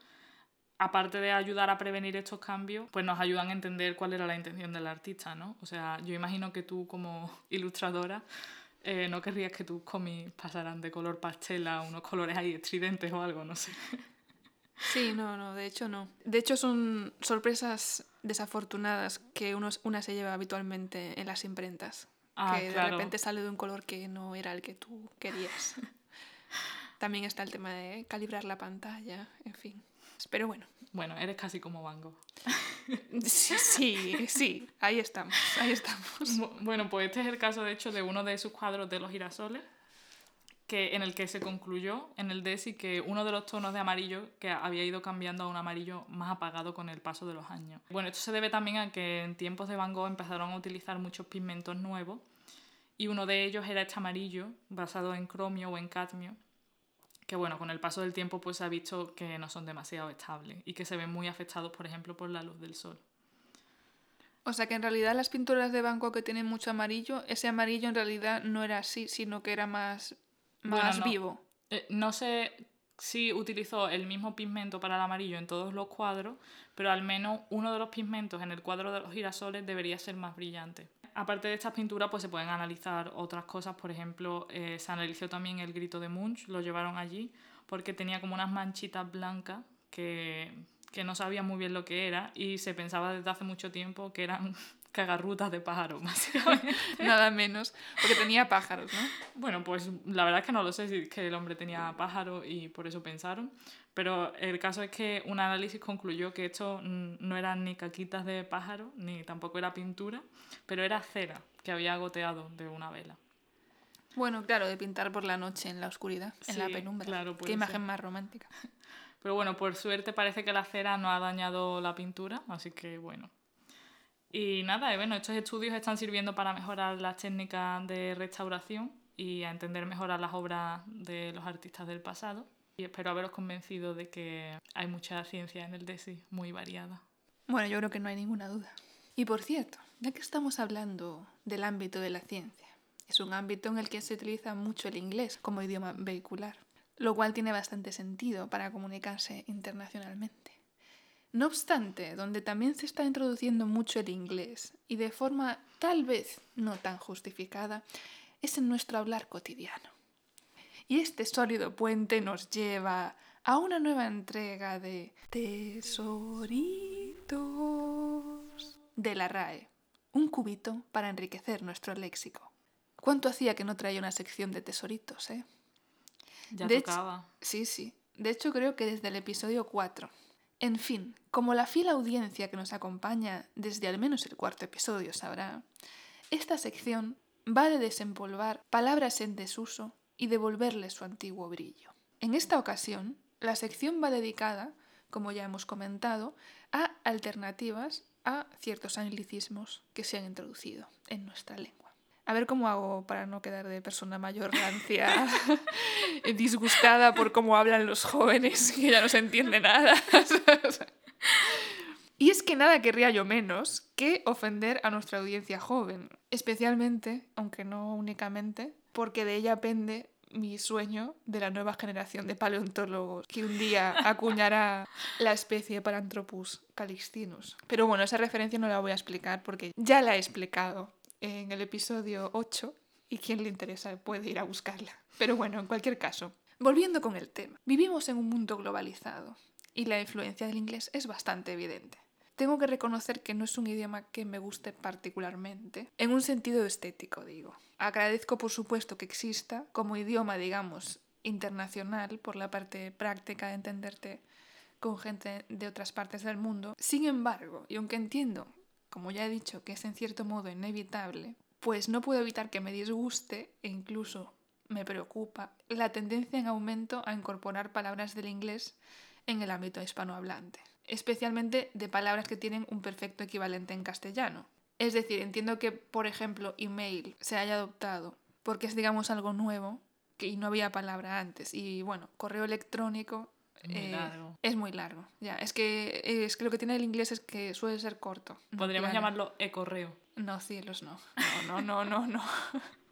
aparte de ayudar a prevenir estos cambios, pues nos ayudan a entender cuál era la intención del artista, ¿no? O sea, yo imagino que tú como <laughs> ilustradora eh, no querrías que tus cómics pasaran de color pastel a unos colores ahí estridentes o algo, no sé. Sí, no, no, de hecho no. De hecho son sorpresas desafortunadas que uno, una se lleva habitualmente en las imprentas. Ah, que claro. de repente sale de un color que no era el que tú querías. <laughs> También está el tema de calibrar la pantalla, en fin. Pero bueno, Bueno, eres casi como Van Gogh. <laughs> sí, sí, sí, ahí estamos, ahí estamos. Bu- Bueno, pues este es el caso, de hecho, de uno de sus cuadros de los girasoles, que, en el que se concluyó en el DESI que uno de los tonos de amarillo que había ido cambiando a un amarillo más apagado con el paso de los años. Bueno, esto se debe también a que en tiempos de Van Gogh empezaron a utilizar muchos pigmentos nuevos y uno de ellos era este amarillo basado en cromio o en cadmio que bueno, con el paso del tiempo pues se ha visto que no son demasiado estables y que se ven muy afectados, por ejemplo, por la luz del sol. O sea que en realidad las pinturas de Van Gogh que tienen mucho amarillo, ese amarillo en realidad no era así, sino que era más, Bueno, más no. vivo. Eh, no sé sí utilizó el mismo pigmento para el amarillo en todos los cuadros, pero al menos uno de los pigmentos en el cuadro de los girasoles debería ser más brillante. Aparte de estas pinturas, pues se pueden analizar otras cosas. Por ejemplo, eh, se analizó también el grito de Munch, lo llevaron allí, porque tenía como unas manchitas blancas que, que no sabían muy bien lo que era y se pensaba desde hace mucho tiempo que eran cagarrutas de pájaros, <laughs> básicamente. <laughs> Nada menos, porque tenía pájaros, ¿no? Bueno, pues la verdad es que no lo sé si es que el hombre tenía pájaros y por eso pensaron, pero el caso es que un análisis concluyó que esto no eran ni caquitas de pájaro, ni tampoco era pintura, pero era cera que había goteado de una vela. Bueno, claro, de pintar por la noche en la oscuridad, en la Sí, penumbra. claro, Qué imagen ser. más romántica. <laughs> Pero bueno, por suerte parece que la cera no ha dañado la pintura, así que bueno. Y nada, bueno, estos estudios están sirviendo para mejorar las técnicas de restauración y a entender mejor a las obras de los artistas del pasado. Y espero haberos convencido de que hay mucha ciencia en el DESI, muy variada. Bueno, yo creo que no hay ninguna duda. Y por cierto, ya que estamos hablando del ámbito de la ciencia, es un ámbito en el que se utiliza mucho el inglés como idioma vehicular, lo cual tiene bastante sentido para comunicarse internacionalmente. No obstante, donde también se está introduciendo mucho el inglés, y de forma tal vez no tan justificada, es en nuestro hablar cotidiano. Y este sólido puente nos lleva a una nueva entrega de Tesoritos de la RAE, un cubito para enriquecer nuestro léxico. ¿Cuánto hacía que no traía una sección de tesoritos, eh? Ya De hecho- tocaba. Sí, sí. De hecho, creo que desde el episodio 4. En fin, como la fiel audiencia que nos acompaña desde al menos el cuarto episodio sabrá, esta sección va de desempolvar palabras en desuso y devolverles su antiguo brillo. En esta ocasión, la sección va dedicada, como ya hemos comentado, a alternativas a ciertos anglicismos que se han introducido en nuestra lengua. A ver cómo hago para no quedar de persona mayor rancia, <laughs> disgustada por cómo hablan los jóvenes, que ya no se entiende nada. <laughs> y es que nada querría yo menos que ofender a nuestra audiencia joven, especialmente, aunque no únicamente, porque de ella pende mi sueño de la nueva generación de paleontólogos que un día acuñará la especie Paranthropus calixtinus. Pero bueno, esa referencia no la voy a explicar porque ya la he explicado en el episodio 8 y quien le interesa puede ir a buscarla. Pero bueno, en cualquier caso, volviendo con el tema, vivimos en un mundo globalizado y la influencia del inglés es bastante evidente. Tengo que reconocer que no es un idioma que me guste particularmente, en un sentido estético, digo. Agradezco, por supuesto, que exista como idioma, digamos, internacional, por la parte práctica de entenderte con gente de otras partes del mundo. Sin embargo, y aunque entiendo, como ya he dicho, que es en cierto modo inevitable, pues no puedo evitar que me disguste e incluso me preocupa la tendencia en aumento a incorporar palabras del inglés en el ámbito hispanohablante, especialmente de palabras que tienen un perfecto equivalente en castellano. Es decir, entiendo que, por ejemplo, email se haya adoptado porque es, digamos, algo nuevo que y no había palabra antes. Y bueno, correo electrónico muy eh, largo. es muy largo. Ya, es que, es que lo que tiene el inglés es que suele ser corto. Podríamos llamarlo e-correo. No, cielos, no. No, no, no, no, no.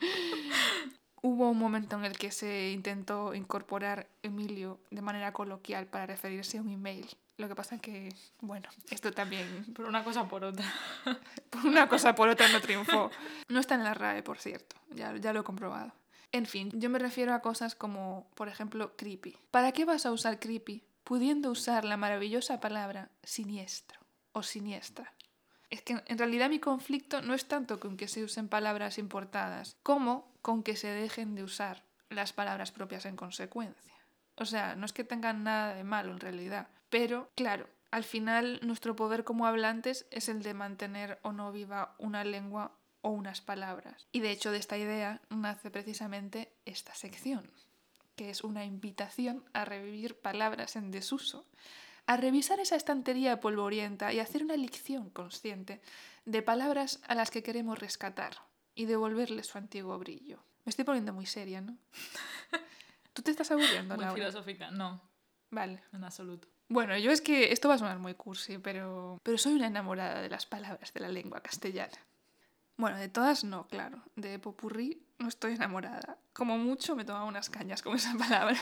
<laughs> Hubo un momento en el que se intentó incorporar Emilio de manera coloquial para referirse a un email. Lo que pasa es que, bueno, esto también, <laughs> Por una cosa por otra. <laughs> por una cosa por otra, no triunfó. No está en la RAE, por cierto, ya, ya lo he comprobado. En fin, yo me refiero a cosas como, por ejemplo, creepy. ¿Para qué vas a usar creepy pudiendo usar la maravillosa palabra siniestro o siniestra? Es que en realidad mi conflicto no es tanto con que se usen palabras importadas, como con que se dejen de usar las palabras propias en consecuencia. O sea, no es que tengan nada de malo en realidad, pero claro, al final nuestro poder como hablantes es el de mantener o no viva una lengua o unas palabras. Y de hecho de esta idea nace precisamente esta sección, que es una invitación a revivir palabras en desuso, a revisar esa estantería polvorienta y hacer una lección consciente de palabras a las que queremos rescatar y devolverles su antiguo brillo. Me estoy poniendo muy seria, ¿no? <laughs> ¿Tú te estás aburriendo, Muy Laura? filosófica. No, Vale. en absoluto. Bueno, yo es que esto va a sonar muy cursi, pero, pero soy una enamorada de las palabras de la lengua castellana. Bueno, de todas no, claro. De Popurrí no estoy enamorada, como mucho me tomaba unas cañas con esa <laughs> palabra.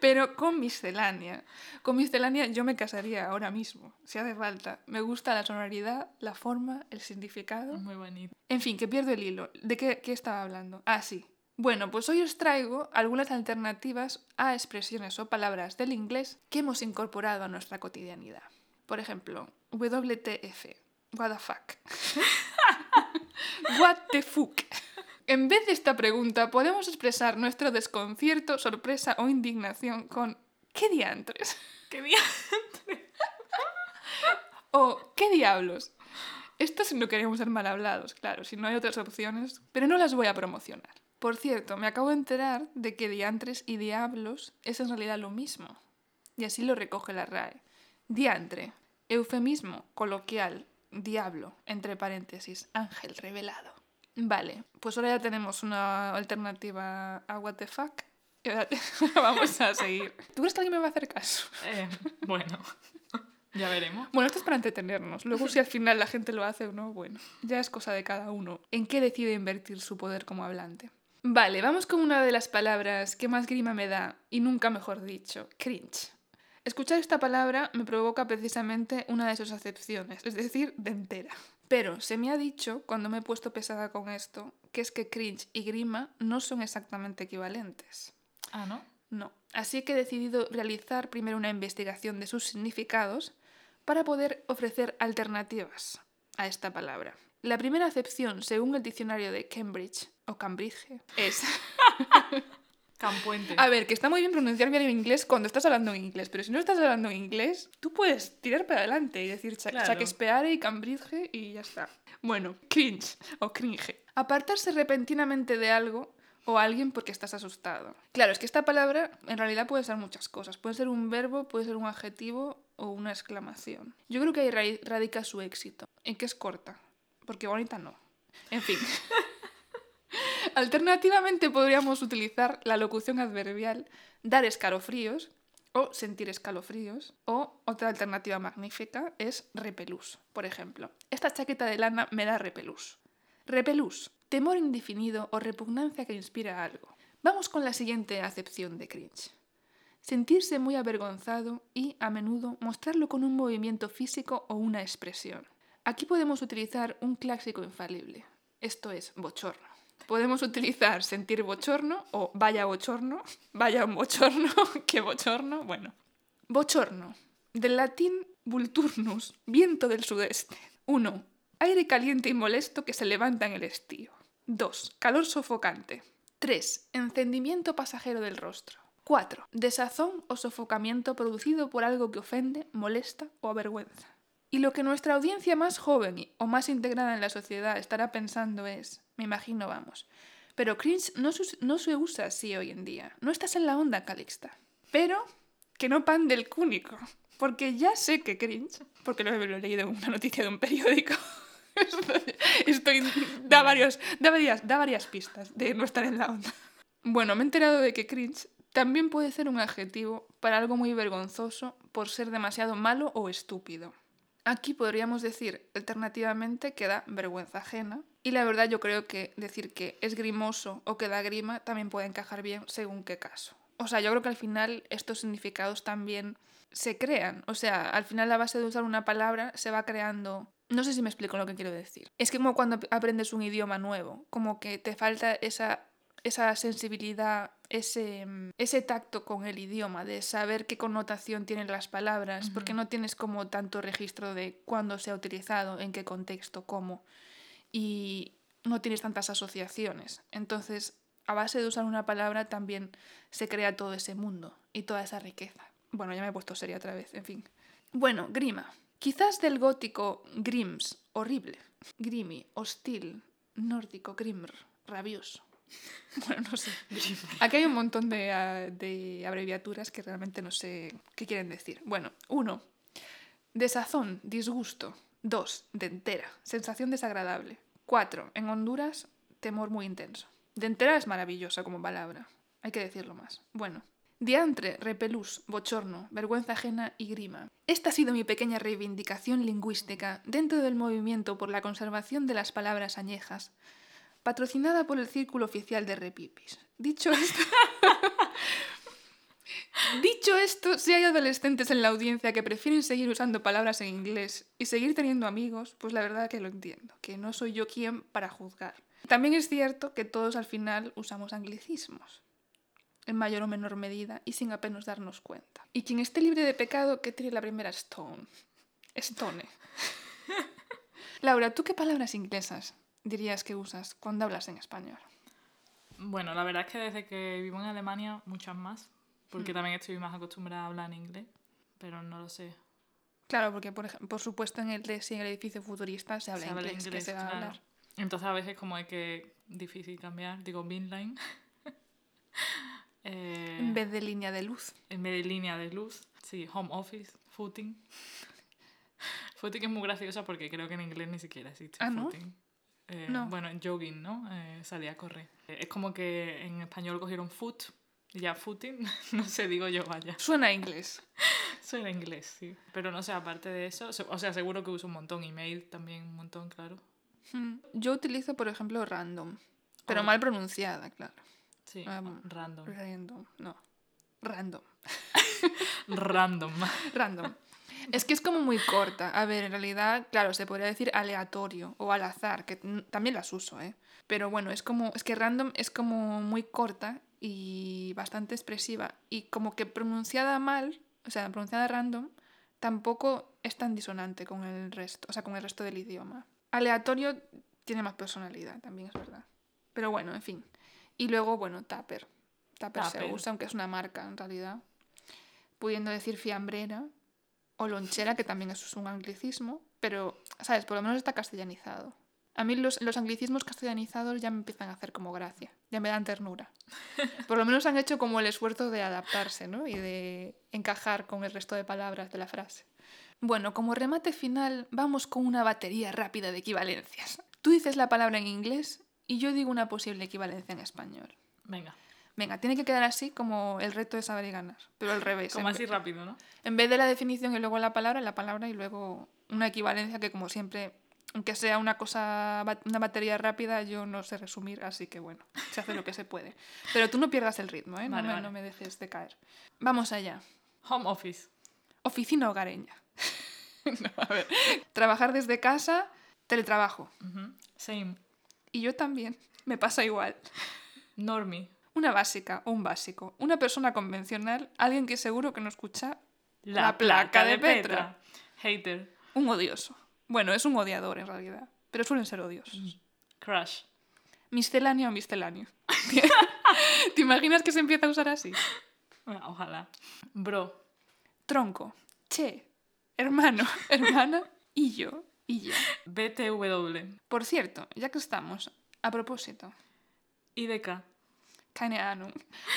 Pero con miscelánea. Con miscelánea yo me casaría ahora mismo, si hace falta. Me gusta la sonoridad, la forma, el significado. Muy bonito. En fin, que pierdo el hilo. ¿De qué, qué estaba hablando? Ah, sí. Bueno, pues hoy os traigo algunas alternativas a expresiones o palabras del inglés que hemos incorporado a nuestra cotidianidad. Por ejemplo, WTF. What the fuck. <laughs> What the fuck. En vez de esta pregunta, podemos expresar nuestro desconcierto, sorpresa o indignación con ¿qué diantres? ¿Qué día? o ¿qué diablos? Esto si no queremos ser mal hablados, claro, si no hay otras opciones, pero no las voy a promocionar. Por cierto, me acabo de enterar de que diantres y diablos es en realidad lo mismo. Y así lo recoge la RAE. Diantre, eufemismo coloquial, diablo, entre paréntesis, ángel revelado. Vale, pues ahora ya tenemos una alternativa a what the fuck. Y <laughs> ahora vamos a seguir. ¿Tú crees que alguien me va a hacer caso? Eh, bueno, ya veremos. Bueno, esto es para entretenernos. Luego si al final la gente lo hace o no, bueno, ya es cosa de cada uno. ¿En qué decide invertir su poder como hablante? Vale, vamos con una de las palabras que más grima me da, y nunca mejor dicho, cringe. Escuchar esta palabra me provoca precisamente una de sus acepciones, es decir, de entera. Pero se me ha dicho, cuando me he puesto pesada con esto, que es que cringe y grima no son exactamente equivalentes. Ah, ¿no? No. Así que he decidido realizar primero una investigación de sus significados para poder ofrecer alternativas a esta palabra. La primera acepción, según el diccionario de Cambridge, o Cambridge, es... <laughs> Campuente. A ver, que está muy bien pronunciar bien en inglés cuando estás hablando en inglés, pero si no estás hablando en inglés, tú puedes tirar para adelante y decir Claro. Shakespeare y Cambridge y ya está. Bueno, cringe o cringe. Apartarse repentinamente de algo o alguien porque estás asustado. Claro, es que esta palabra en realidad puede ser muchas cosas. Puede ser un verbo, puede ser un adjetivo o una exclamación. Yo creo que ahí ra- radica su éxito, en que es corta, porque bonita no. En fin. <laughs> Alternativamente podríamos utilizar la locución adverbial dar escalofríos o sentir escalofríos o otra alternativa magnífica es repelús. Por ejemplo, esta chaqueta de lana me da repelús. Repelús, temor indefinido o repugnancia que inspira algo. Vamos con la siguiente acepción de cringe. Sentirse muy avergonzado y, a menudo, mostrarlo con un movimiento físico o una expresión. Aquí podemos utilizar un clásico infalible, esto es bochorno. Podemos utilizar sentir bochorno o vaya bochorno, vaya un bochorno, <laughs> qué bochorno, bueno. Bochorno, del latín vulturnus, viento del sudeste. 1. Aire caliente y molesto que se levanta en el estío. 2. Calor sofocante. 3. Encendimiento pasajero del rostro. 4. Desazón o sofocamiento producido por algo que ofende, molesta o avergüenza. Y lo que nuestra audiencia más joven o más integrada en la sociedad estará pensando es, me imagino, vamos, pero cringe no, se usa así hoy en día. No estás en la onda, Calixta. Pero que no pan del cúnico. Porque ya sé que cringe, porque lo, he leído en una noticia de un periódico. <laughs> Estoy- da, varios, da, varias, da varias pistas de no estar en la onda. Bueno, me he enterado de que cringe también puede ser un adjetivo para algo muy vergonzoso por ser demasiado malo o estúpido. Aquí podríamos decir alternativamente que da vergüenza ajena. Y la verdad yo creo que decir que es grimoso o que da grima también puede encajar bien según qué caso. O sea, yo creo que al final estos significados también se crean. O sea, al final la base de usar una palabra se va creando... No sé si me explico lo que quiero decir. Es que como cuando aprendes un idioma nuevo, como que te falta esa, esa sensibilidad, ese, mm, ese tacto con el idioma, de saber qué connotación tienen las palabras, porque no tienes como tanto registro de cuándo se ha utilizado, en qué contexto, cómo, y no tienes tantas asociaciones. Entonces, a base de usar una palabra también se crea todo ese mundo y toda esa riqueza. Bueno, ya me he puesto seria otra vez, en fin. Bueno, grima. Quizás del gótico grims, horrible. Grimy, hostil, nórdico, grimr, rabioso. <laughs> Bueno, no sé. Aquí hay un montón de, ah, de abreviaturas que realmente no sé qué quieren decir. Bueno, uno, desazón, disgusto. Dos, dentera, sensación desagradable. Cuatro, en Honduras, temor muy intenso. Dentera es maravillosa como palabra, hay que decirlo más. Bueno, diantre, repelús, bochorno, vergüenza ajena y grima. Esta ha sido mi pequeña reivindicación lingüística dentro del movimiento por la conservación de las palabras añejas, patrocinada por el Círculo Oficial de Repipis. Dicho esto... <laughs> Dicho esto, si hay adolescentes en la audiencia que prefieren seguir usando palabras en inglés y seguir teniendo amigos, pues la verdad que lo entiendo, que no soy yo quien para juzgar. También es cierto que todos al final usamos anglicismos, en mayor o menor medida y sin apenas darnos cuenta. Y quien esté libre de pecado, que tire la primera stone. Stone. <laughs> Laura, ¿tú qué palabras inglesas dirías que usas cuando hablas en español? Bueno, la verdad es que desde que vivo en Alemania, muchas más. Porque Mm. también estoy más acostumbrada a hablar en inglés. Pero no lo sé. Claro, porque por, por supuesto en el en el edificio futurista se habla Se habla inglés, que se va a claro. hablar. Entonces a veces como es que difícil cambiar. Digo, binline. <laughs> eh, En vez de línea de luz. en vez de línea de luz. Sí, home office, footing. <laughs> footing es muy graciosa porque creo que en inglés ni siquiera existe Ah, ¿no? Eh, No. Bueno, en jogging, ¿no? Eh, salía a correr. Es como que en español cogieron foot y ya footing, <laughs> no sé, digo yo, vaya. Suena a inglés. <laughs> De inglés, sí. Pero no sé, aparte de eso, o sea, seguro que uso un montón. Email también, un montón, claro. Mm. Yo utilizo, por ejemplo, random. Pero Oh. mal pronunciada, claro. Sí, Um, random. Random. No. Random. <laughs> Random. Random. Es que es como muy corta. A ver, en realidad, claro, se podría decir aleatorio o al azar, que también las uso, ¿eh? Pero bueno, es como. Es que random es como muy corta y bastante expresiva. Y como que pronunciada mal, o sea, pronunciada random, tampoco es tan disonante con el resto, o sea, con el resto del idioma. Aleatorio tiene más personalidad, también es verdad. Pero bueno, en fin. Y luego, bueno, Tupper. Tupper se usa, aunque es una marca en realidad. Pudiendo decir fiambrera o lonchera, que también es un anglicismo, pero, ¿sabes? Por lo menos está castellanizado. A mí los, los anglicismos castellanizados ya me empiezan a hacer como gracia, ya me dan ternura. <laughs> Por lo menos han hecho como el esfuerzo de adaptarse, ¿no? Y de encajar con el resto de palabras de la frase. Bueno, como remate final, vamos con una batería rápida de equivalencias. Tú dices la palabra en inglés y yo digo una posible equivalencia en español. Venga, Venga, tiene que quedar así como el reto de saber y ganar, pero al revés. como así rápido, ¿no? en vez de la definición y luego la palabra, la palabra y luego una equivalencia que como siempre, aunque sea una cosa, una batería rápida, yo no sé resumir, así que bueno, se hace lo que se puede. Pero tú no pierdas el ritmo, ¿eh? No, me, vale. no me dejes de caer. Vamos allá. Home office. Oficina hogareña. <laughs> No, a ver. Trabajar desde casa, teletrabajo. Same. Y yo también. Me pasa igual. Normie. Una básica o un básico. Una persona convencional, alguien que seguro que no escucha La placa de Petra. Hater. un odioso. Bueno, es un odiador en realidad, pero suelen ser odiosos. Crush. Misceláneo o misceláneo. <laughs> ¿Te imaginas que se empieza a usar así? Bueno, Ojalá. Bro. Tronco, che, hermano, <laughs> hermana y yo, y yo. BTW. Por cierto, ya que estamos, a propósito, IDK. Keine Ahnung.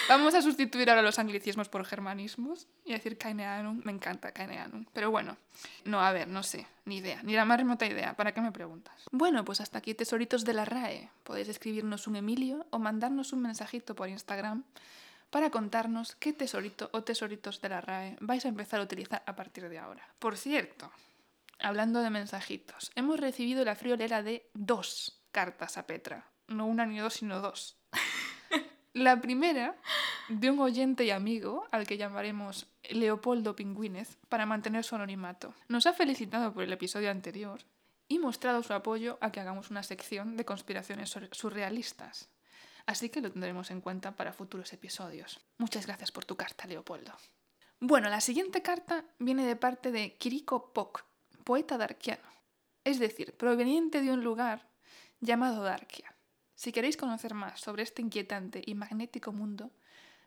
Vamos a sustituir ahora los anglicismos por germanismos y decir keine Ahnung. Me encanta keine Ahnung. Pero bueno, no, a ver, no sé, ni idea, ni la más remota idea. ¿Para qué me preguntas? Bueno, pues hasta aquí, tesoritos de la RAE. Podéis escribirnos un Emilio o mandarnos un mensajito por Instagram para contarnos qué tesorito o tesoritos de la RAE vais a empezar a utilizar a partir de ahora. Por cierto, hablando de mensajitos, hemos recibido la friolera de dos cartas a Petra. No una ni dos, sino dos. La primera, de un oyente y amigo, al que llamaremos Leopoldo Pingüínez, para mantener su anonimato. Nos ha felicitado por el episodio anterior y mostrado su apoyo a que hagamos una sección de conspiraciones sur- surrealistas. Así que lo tendremos en cuenta para futuros episodios. Muchas gracias por tu carta, Leopoldo. Bueno, la siguiente carta viene de parte de Kiriko Pok, poeta darkiano, es decir, proveniente de un lugar llamado Darkia. Si queréis conocer más sobre este inquietante y magnético mundo,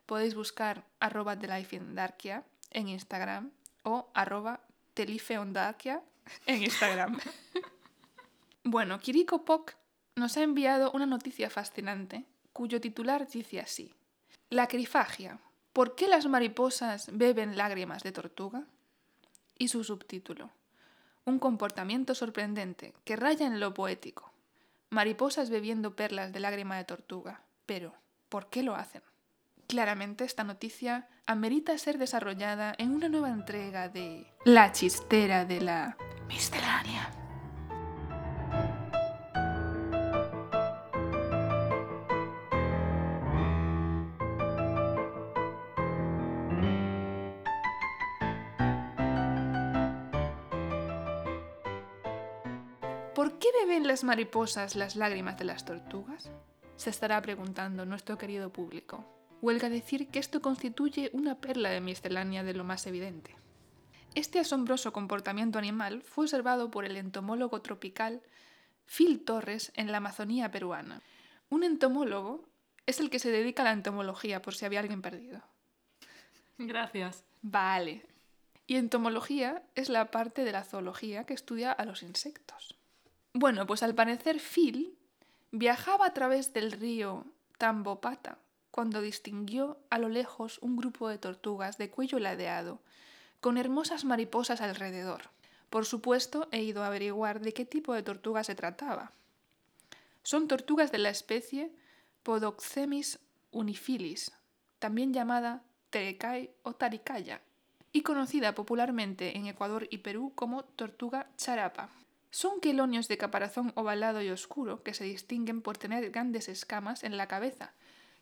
podéis buscar arroba Darkia en Instagram o arroba telifeondarkia en Instagram. <laughs> bueno, Kiriko Pok nos ha enviado una noticia fascinante cuyo titular dice así. La crifagia. ¿Por qué las mariposas beben lágrimas de tortuga? Y su subtítulo. Un comportamiento sorprendente que raya en lo poético. Mariposas bebiendo perlas de lágrima de tortuga. Pero, ¿por qué lo hacen? Claramente esta noticia amerita ser desarrollada en una nueva entrega de La chistera de la miscelánea. ¿Por qué beben las mariposas las lágrimas de las tortugas? Se estará preguntando nuestro querido público. Huelga decir que esto constituye una perla de miscelánea de lo más evidente. Este asombroso comportamiento animal fue observado por el entomólogo tropical Phil Torres en la Amazonía peruana. Un entomólogo es el que se dedica a la entomología, por si había alguien perdido. Gracias. Vale. Y entomología es la parte de la zoología que estudia a los insectos. Bueno, pues al parecer Phil viajaba a través del río Tambopata cuando distinguió a lo lejos un grupo de tortugas de cuello ladeado, con hermosas mariposas alrededor. Por supuesto, he ido a averiguar de qué tipo de tortuga se trataba. Son tortugas de la especie Podoxemis unifilis, también llamada terecay o taricaya, y conocida popularmente en Ecuador y Perú como tortuga charapa. Son quelonios de caparazón ovalado y oscuro que se distinguen por tener grandes escamas en la cabeza,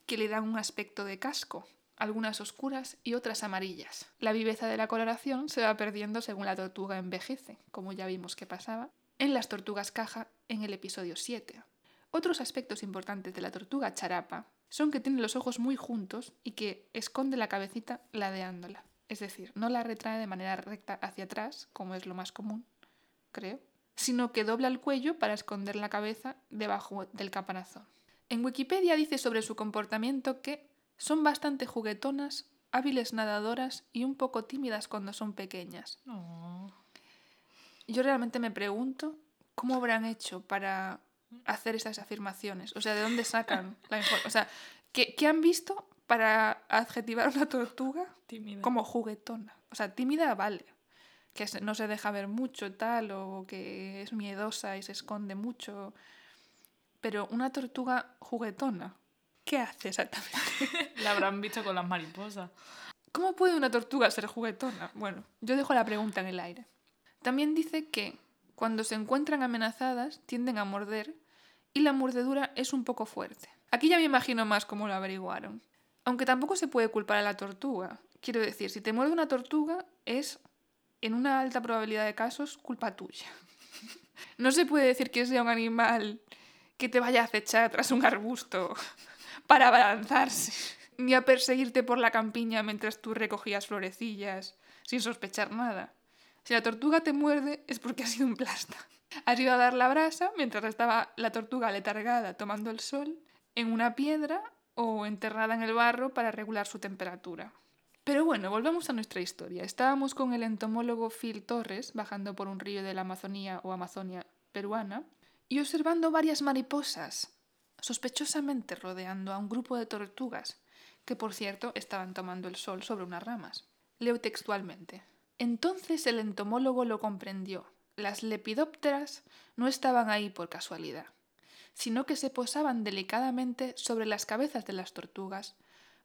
que le dan un aspecto de casco, algunas oscuras y otras amarillas. La viveza de la coloración se va perdiendo según la tortuga envejece, como ya vimos que pasaba en las tortugas caja en el episodio 7. Otros aspectos importantes de la tortuga charapa son que tiene los ojos muy juntos y que esconde la cabecita ladeándola. Es decir, no la retrae de manera recta hacia atrás, como es lo más común, creo, sino que dobla el cuello para esconder la cabeza debajo del caparazón. En Wikipedia dice sobre su comportamiento que son bastante juguetonas, hábiles nadadoras y un poco tímidas cuando son pequeñas. Yo realmente me pregunto cómo habrán hecho para hacer esas afirmaciones. O sea, ¿de dónde sacan la información? O sea, ¿qué, ¿qué, han visto para adjetivar a una tortuga Tímida. como juguetona? O sea, tímida vale. Que no se deja ver mucho tal, o que es miedosa y se esconde mucho. Pero una tortuga juguetona, ¿qué hace exactamente? <laughs> La habrán visto con las mariposas. ¿Cómo puede una tortuga ser juguetona? Bueno, yo dejo la pregunta en el aire. También dice que cuando se encuentran amenazadas tienden a morder y la mordedura es un poco fuerte. Aquí ya me imagino más cómo lo averiguaron. Aunque tampoco se puede culpar a la tortuga. Quiero decir, si te muerde una tortuga es, en una alta probabilidad de casos, culpa tuya. <laughs> No se puede decir que sea un animal que te vaya a acechar tras un arbusto <laughs> para abalanzarse, <laughs> ni a perseguirte por la campiña mientras tú recogías florecillas, sin sospechar nada. Si la tortuga te muerde es porque ha sido un plasta. Has ido a dar la brasa mientras estaba la tortuga letargada tomando el sol en una piedra o enterrada en el barro para regular su temperatura. Pero bueno, volvamos a nuestra historia. Estábamos con el entomólogo Phil Torres bajando por un río de la Amazonía o Amazonia peruana y observando varias mariposas, sospechosamente rodeando a un grupo de tortugas, que por cierto estaban tomando el sol sobre unas ramas. Leo textualmente. Entonces el entomólogo lo comprendió. Las lepidópteras no estaban ahí por casualidad, sino que se posaban delicadamente sobre las cabezas de las tortugas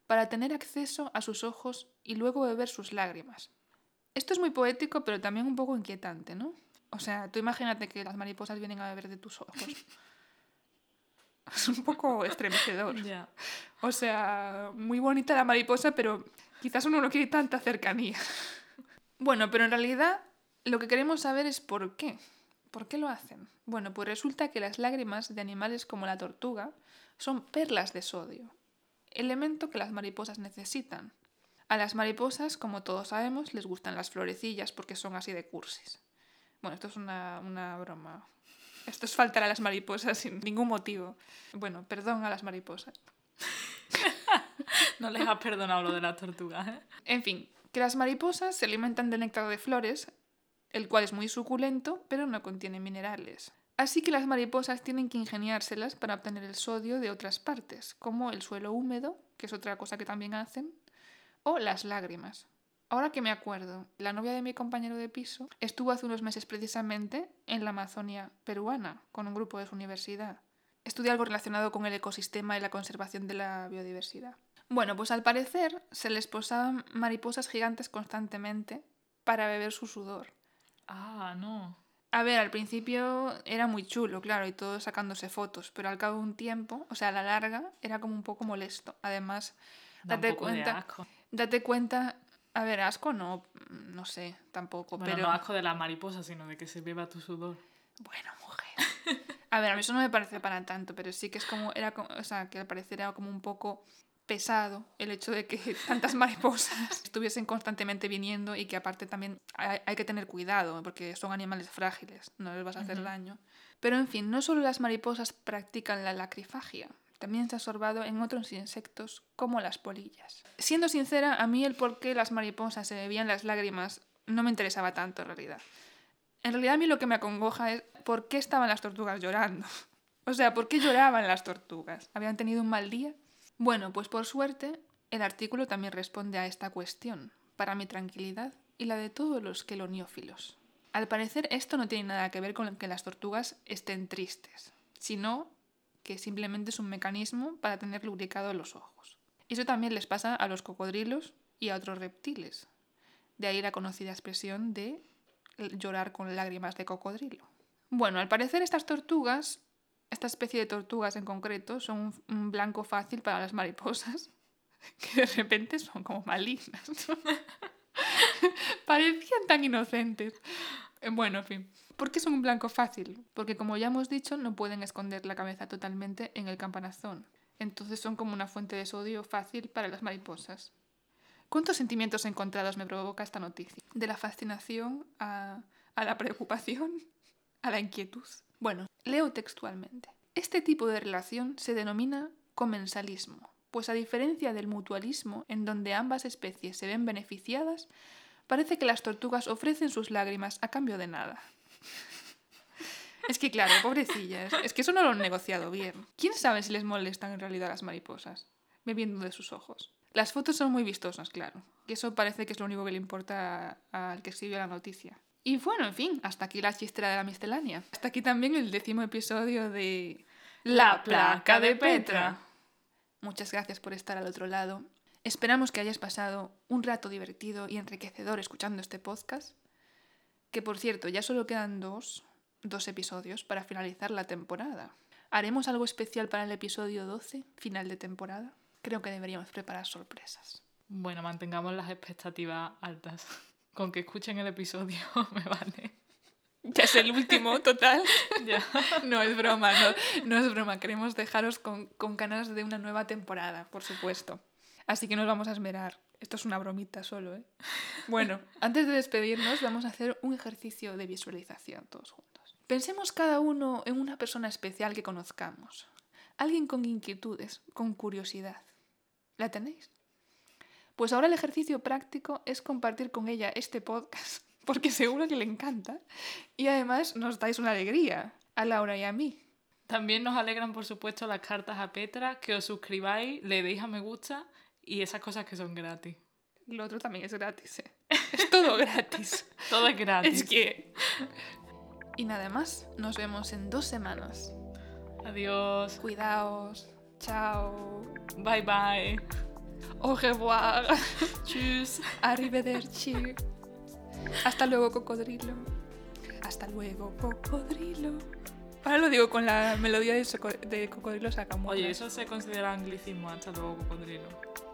para tener acceso a sus ojos y luego beber sus lágrimas. Esto es muy poético, pero también un poco inquietante, ¿no? O sea, tú imagínate que las mariposas vienen a beber de tus ojos. <laughs> Es un poco estremecedor. O sea, muy bonita la mariposa, pero quizás uno no quiere tanta cercanía. <laughs> Bueno, pero en realidad lo que queremos saber es por qué. ¿Por qué lo hacen? Bueno, pues resulta que las lágrimas de animales como la tortuga son perlas de sodio, elemento que las mariposas necesitan. A las mariposas, como todos sabemos, les gustan las florecillas porque son así de cursis. Bueno, esto es una, una broma. Esto es faltar a las mariposas sin ningún motivo. Bueno, perdón a las mariposas. No les has perdonado lo de las tortugas, ¿eh? En fin, que las mariposas se alimentan del néctar de flores, el cual es muy suculento, pero no contiene minerales. Así que las mariposas tienen que ingeniárselas para obtener el sodio de otras partes, como el suelo húmedo, que es otra cosa que también hacen, o las lágrimas. Ahora que me acuerdo, la novia de mi compañero de piso estuvo hace unos meses precisamente en la Amazonia peruana con un grupo de su universidad. Estudia algo relacionado con el ecosistema y la conservación de la biodiversidad. Bueno, pues al parecer se les posaban mariposas gigantes constantemente para beber su sudor. Ah, no. A ver, al principio era muy chulo, claro, y todos sacándose fotos, pero al cabo de un tiempo, o sea, a la larga, era como un poco molesto. Además, Da date cuenta, asco. date cuenta, a ver, asco no, no sé, tampoco, Bueno, pero no asco de la mariposa, sino de que se beba tu sudor. bueno, mujer. A ver, a mí eso no me parece para tanto, pero sí que es como, era, o sea, que al parecer era como un poco pesado el hecho de que <laughs> tantas mariposas <laughs> estuviesen constantemente viniendo y que aparte también hay, hay que tener cuidado porque son animales frágiles, no les vas a hacer Ujú. daño. Pero en fin, no solo las mariposas practican la lacrifagia, también se ha observado en otros insectos como las polillas. Siendo sincera, a mí el por qué las mariposas se bebían las lágrimas no me interesaba tanto en realidad. En realidad a mí lo que me acongoja es por qué estaban las tortugas llorando. <laughs> O sea, ¿por qué lloraban las tortugas? ¿Habían tenido un mal día? Bueno, pues por suerte, el artículo también responde a esta cuestión, para mi tranquilidad y la de todos los queloniófilos. Al parecer esto no tiene nada que ver con que las tortugas estén tristes, sino que simplemente es un mecanismo para tener lubricados los ojos. Eso también les pasa a los cocodrilos y a otros reptiles. De ahí la conocida expresión de llorar con lágrimas de cocodrilo. Bueno, al parecer estas tortugas, esta especie de tortugas en concreto, son un, blanco fácil para las mariposas, <laughs> que de repente son como malignas. <laughs> Parecían tan inocentes. Eh, Bueno, en fin. ¿Por qué son un blanco fácil? Porque como ya hemos dicho, no pueden esconder la cabeza totalmente en el campanazón. Entonces son como una fuente de sodio fácil para las mariposas. ¿Cuántos sentimientos encontrados me provoca esta noticia? De la fascinación a, a la preocupación, a la inquietud. Bueno, leo textualmente. Este tipo de relación se denomina comensalismo, pues a diferencia del mutualismo, en donde ambas especies se ven beneficiadas, parece que las tortugas ofrecen sus lágrimas a cambio de nada. <laughs> Es que claro, pobrecillas, es que eso no lo han negociado bien. ¿Quién sabe si les molestan en realidad las mariposas? Bebiendo de sus ojos. Las fotos son muy vistosas, claro. Y eso parece que es lo único que le importa al que escribió la noticia. Y bueno, en fin, hasta aquí la chistera de la miscelánea. Hasta aquí también el décimo episodio de La placa de Petra. Muchas gracias por estar al otro lado. Esperamos que hayas pasado un rato divertido y enriquecedor escuchando este podcast. Que por cierto, ya solo quedan dos, dos episodios para finalizar la temporada. ¿Haremos algo especial para el episodio 12, final de temporada? Creo que deberíamos preparar sorpresas. Bueno, mantengamos las expectativas altas. Con que escuchen el episodio <laughs> me vale. Ya es el último, total. <laughs> Ya. No es broma, no, no es broma. Queremos dejaros con, con ganas de una nueva temporada, por supuesto. Así que nos vamos a esmerar. Esto es una bromita solo, ¿eh? Bueno, antes de despedirnos, vamos a hacer un ejercicio de visualización todos juntos. Pensemos cada uno en una persona especial que conozcamos. Alguien con inquietudes, con curiosidad. ¿La tenéis? Pues ahora el ejercicio práctico es compartir con ella este podcast, <laughs> porque seguro que le encanta. Y además nos dais una alegría, a Laura y a mí. También nos alegran, por supuesto, las cartas a Petra, que os suscribáis, le deis a me gusta y esas cosas que son gratis. Lo otro también es gratis, ¿eh? Es todo <laughs> gratis. Todo es gratis. es que... Y nada más, nos vemos en dos semanas. Adiós. Cuidaos. Chao. Bye bye. Au revoir. <laughs> Tschüss. Arrivederci. Hasta luego, cocodrilo. Hasta luego, cocodrilo. Ahora lo digo con la melodía de, soco- de Cocodrilo Sakamoto. Oye, eso se considera anglicismo hasta luego, cocodrilo.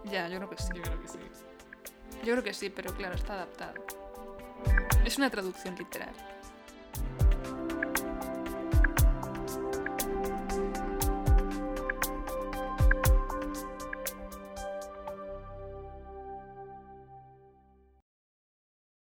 Ya, yo creo que sí. Yo creo que sí. Yo creo que sí, pero claro, está adaptado. Es una traducción literal.